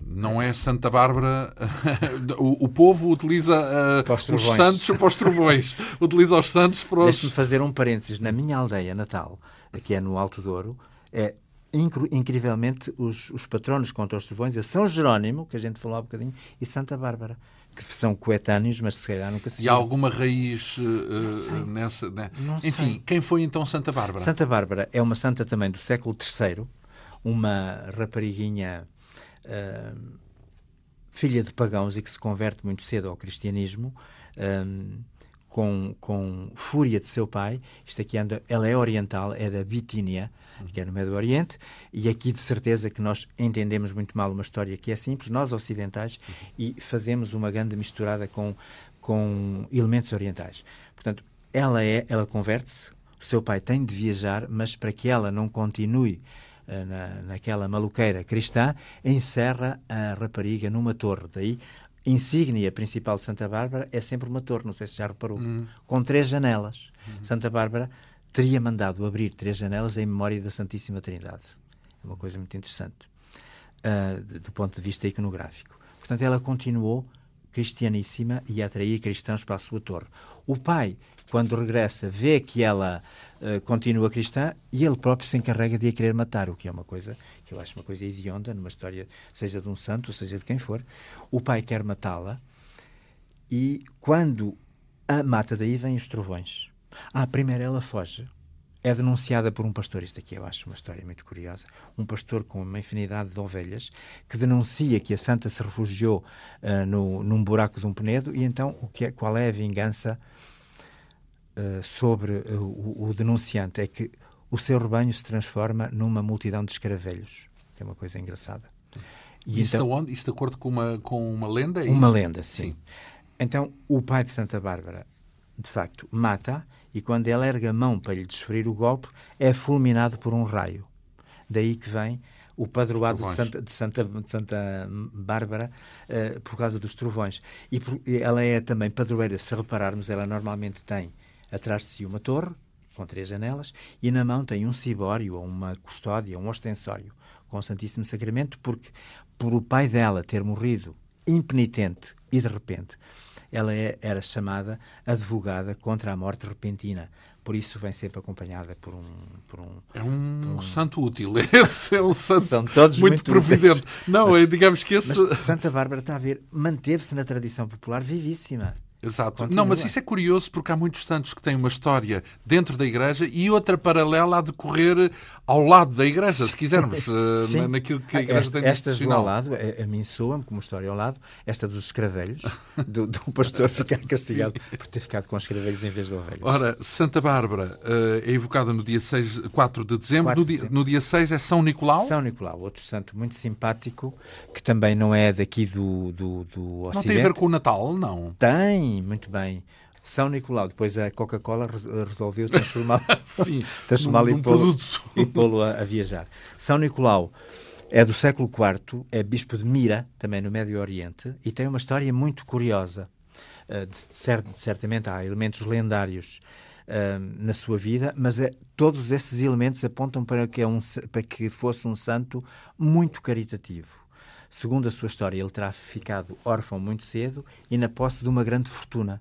não é Santa Bárbara. o, o, povo utiliza uh, os santos para os trovões. utiliza os santos para os. Deixe-me fazer um parênteses. Na minha aldeia natal, que é no Alto Douro, é incrivelmente os, os patronos contra os trovões é São Jerónimo, que a gente falou há bocadinho, e Santa Bárbara que são coetâneos, mas se calhar nunca se E há alguma raiz uh, nessa. Né? Enfim, sei. quem foi então Santa Bárbara? Santa Bárbara é uma santa também do século III, uma rapariguinha filha de pagãos e que se converte muito cedo ao cristianismo, um, com, com fúria de seu pai. Isto aqui anda, ela é oriental, é da Bitínia, que é no Médio Oriente, e aqui de certeza que nós entendemos muito mal uma história que é simples, nós ocidentais, e fazemos uma grande misturada com, com elementos orientais. Portanto, ela é, ela converte-se, o seu pai tem de viajar, mas para que ela não continue na, naquela maluqueira cristã, encerra a rapariga numa torre. Daí, insígnia principal de Santa Bárbara é sempre uma torre, não sei se já reparou, uhum. com três janelas. Uhum. Santa Bárbara teria mandado abrir três janelas em memória da Santíssima Trindade. É uma coisa muito interessante, uh, do ponto de vista iconográfico. Portanto, ela continuou cristianíssima e a atrair cristãos para a sua torre. O pai, quando regressa, vê que ela uh, continua cristã e ele próprio se encarrega de a querer matar, o que é uma coisa que eu acho uma coisa hedionda numa história, seja de um santo, seja de quem for. O pai quer matá-la e quando a mata, daí vêm os trovões. Ah, primeiro ela foge. É denunciada por um pastor, isto aqui eu acho uma história muito curiosa, um pastor com uma infinidade de ovelhas, que denuncia que a santa se refugiou uh, no, num buraco de um penedo, e então o que é, qual é a vingança uh, sobre uh, o, o, denunciante é que o seu rebanho se transforma numa multidão de escaravelhos, que é uma coisa engraçada. E isso, então, onde? isso de acordo com uma, com uma lenda? É uma lenda, sim. sim. Então, o pai de Santa Bárbara, de facto, mata e quando ele ergue a mão para lhe desferir o golpe, é fulminado por um raio. Daí que vem o padroado de Santa, de Santa, de Santa Bárbara uh, por causa dos trovões. E por, ela é também padroeira, se repararmos, ela normalmente tem atrás de si uma torre, com três janelas, e na mão tem um cibório, ou uma custódia, um ostensório com o Santíssimo Sacramento, porque por o pai dela ter morrido impenitente e de repente, ela é, era chamada advogada contra a morte repentina. Por isso vem sempre acompanhada por um. Por um é um, um... santo útil. Esse é um santo São todos muito, muito providente. Não, mas, é, digamos que esse. Santa Bárbara está a ver, manteve-se na tradição popular vivíssima. Exato. Continua. Não, mas isso é curioso porque há muitos santos que têm uma história dentro da Igreja e outra paralela a decorrer ao lado da Igreja, se quisermos, eh, Sim. naquilo que a Igreja esta, tem Esta do ao lado, a, é, a mim soa-me como história ao lado, esta dos escravelhos, do, do pastor ficar castigado Sim. por ter ficado com escravelhos em vez de ovelhas. Ora, Santa Bárbara uh, é evocada no dia 6, 4 de dezembro, 4 de dezembro. No, dia, no dia 6 é São Nicolau? São Nicolau, outro santo muito simpático, que também não é daqui do, do, do Ocidente. Não tem a ver com o Natal, não? Tem, muito bem. São Nicolau. Depois a Coca-Cola resolveu transformá-lo transformá num, num e pô-lo a, a, viajar. São Nicolau É do século IV, é bispo de Mira, também no Médio Oriente, e tem uma história muito curiosa. Uh, de, certamente há elementos lendários uh, na sua vida, mas é, todos esses elementos apontam para que, é um, para que fosse um santo muito caritativo. Segundo a sua história, ele terá ficado órfão muito cedo e na posse de uma grande fortuna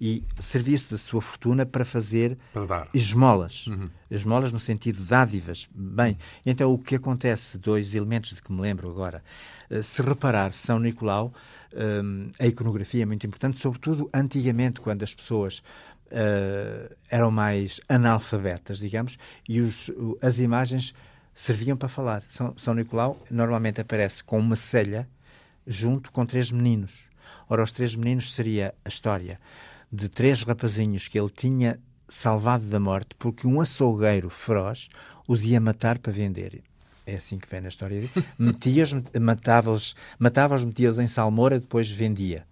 e serviço da sua fortuna para fazer para esmolas. Uhum. Esmolas no sentido dádivas. Bem, então o que acontece, dois elementos de que me lembro agora. Eh, se reparar, São Nicolau, um, a iconografia é muito importante, sobretudo antigamente, quando as pessoas uh, eram mais analfabetas, digamos, e os, as imagens serviam para falar. São, São Nicolau normalmente aparece com uma celha junto com três meninos. Ora, os três meninos seria a história de três rapazinhos que ele tinha salvado da morte porque um açougueiro feroz os ia matar para vender. É assim que vem na história. Metia-os, matava-os, matava-os, metia-os em salmoura, depois vendia.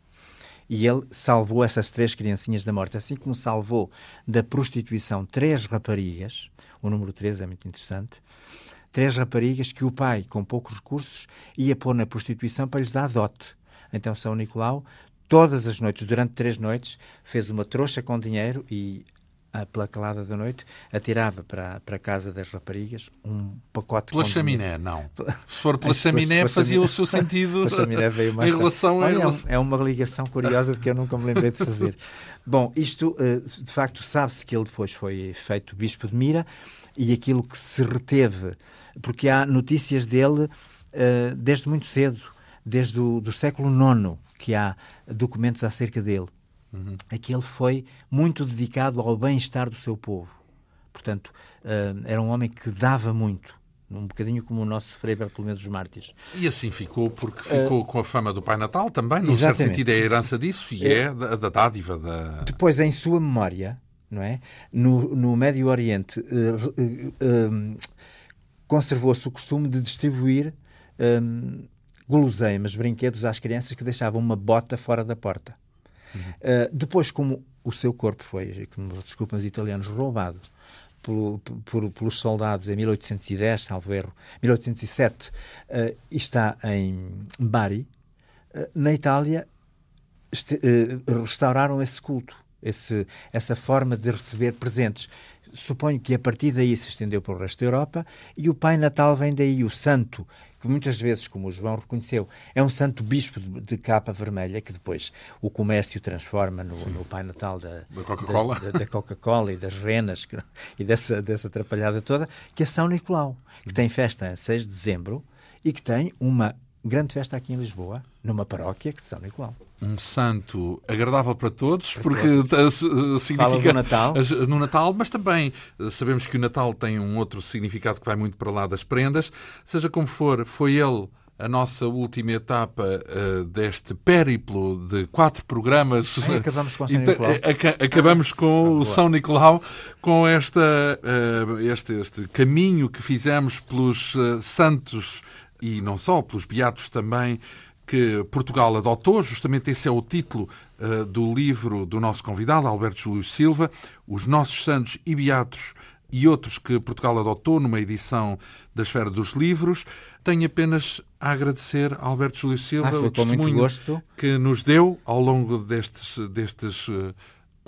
E ele salvou essas três criancinhas da morte, assim como salvou da prostituição três raparigas, o número 3 é muito interessante, três raparigas que o pai, com poucos recursos, ia pôr na prostituição para lhes dar dote. Então São Nicolau todas as noites, durante três noites, fez uma trouxa com dinheiro e, pela calada da noite, atirava para, para a casa das raparigas um pacote pela chaminé, dinheiro. não. Se for pela chaminé, fazia o seu sentido a chaminé veio mais em relação a... É uma ligação curiosa de que eu nunca me lembrei de fazer. Bom, isto, eh, de facto, sabe-se que ele depois foi feito bispo de Mira e aquilo que se reteve, porque há notícias dele eh, desde muito cedo, desde o do século IX, que há documentos acerca dele. Uhum. É que ele foi muito dedicado ao bem-estar do seu povo. Portanto, uh, era um homem que dava muito. Um bocadinho como o nosso Frei Bartolomeu dos Mártires. E assim ficou, porque ficou uh, com a fama do Pai Natal também, no certo sentido é a herança disso, e é, é da, da dádiva. Da... Depois, em sua memória, não é? no, no Médio Oriente, uh, conservou-se o costume de distribuir guloseimas, brinquedos às crianças que deixavam uma bota fora da porta. Uhum. Uh, depois, como o seu corpo foi, como desculpam os italianos, roubado por, por, pelos soldados em 1810, salvo erro, 1807, uh, e está em Bari, uh, na Itália este, restauraram esse culto, esse, essa forma de receber presentes. Suponho que a partir daí se estendeu para o resto da Europa e o Pai Natal vem daí, o santo, que muitas vezes, como o João reconheceu, é um santo bispo de, de capa vermelha que depois o comércio transforma no, no Pai Natal da, da Coca-Cola. da, da Coca-Cola e das renas que, e dessa, dessa atrapalhada toda, que é São Nicolau, que tem festa a 6 de dezembro e que tem uma grande festa aqui em Lisboa, numa paróquia que São Nicolau um santo agradável para todos, para porque todos. Eh, significa Natal. no Natal, mas também eh, sabemos que o Natal tem um outro significado que vai muito para lá das prendas. Seja como for, foi ele a nossa última etapa uh, deste périplo de quatro programas. Ai, acabamos com São Nicolau. acabamos com ah, o São Nicolau, com esta, uh, este, este caminho que fizemos pelos uh, santos e não só, pelos beatos também que Portugal adotou, justamente esse é o título uh, do livro do nosso convidado, Alberto Júlio Silva, Os Nossos Santos e Beatos e outros que Portugal adotou numa edição da Esfera dos Livros. Tenho apenas a agradecer a Alberto Júlio Silva ah, o testemunho que nos deu ao longo destes, destes uh,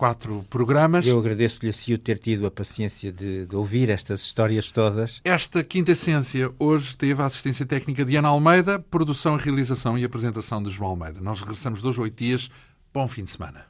quatro programas. Eu agradeço-lhe assim o ter tido a paciência de, de, ouvir estas histórias todas. Esta quinta essência hoje teve a assistência técnica de Ana Almeida, produção, realização e apresentação de João Almeida. Nós regressamos dois oito dias. Bom fim de semana.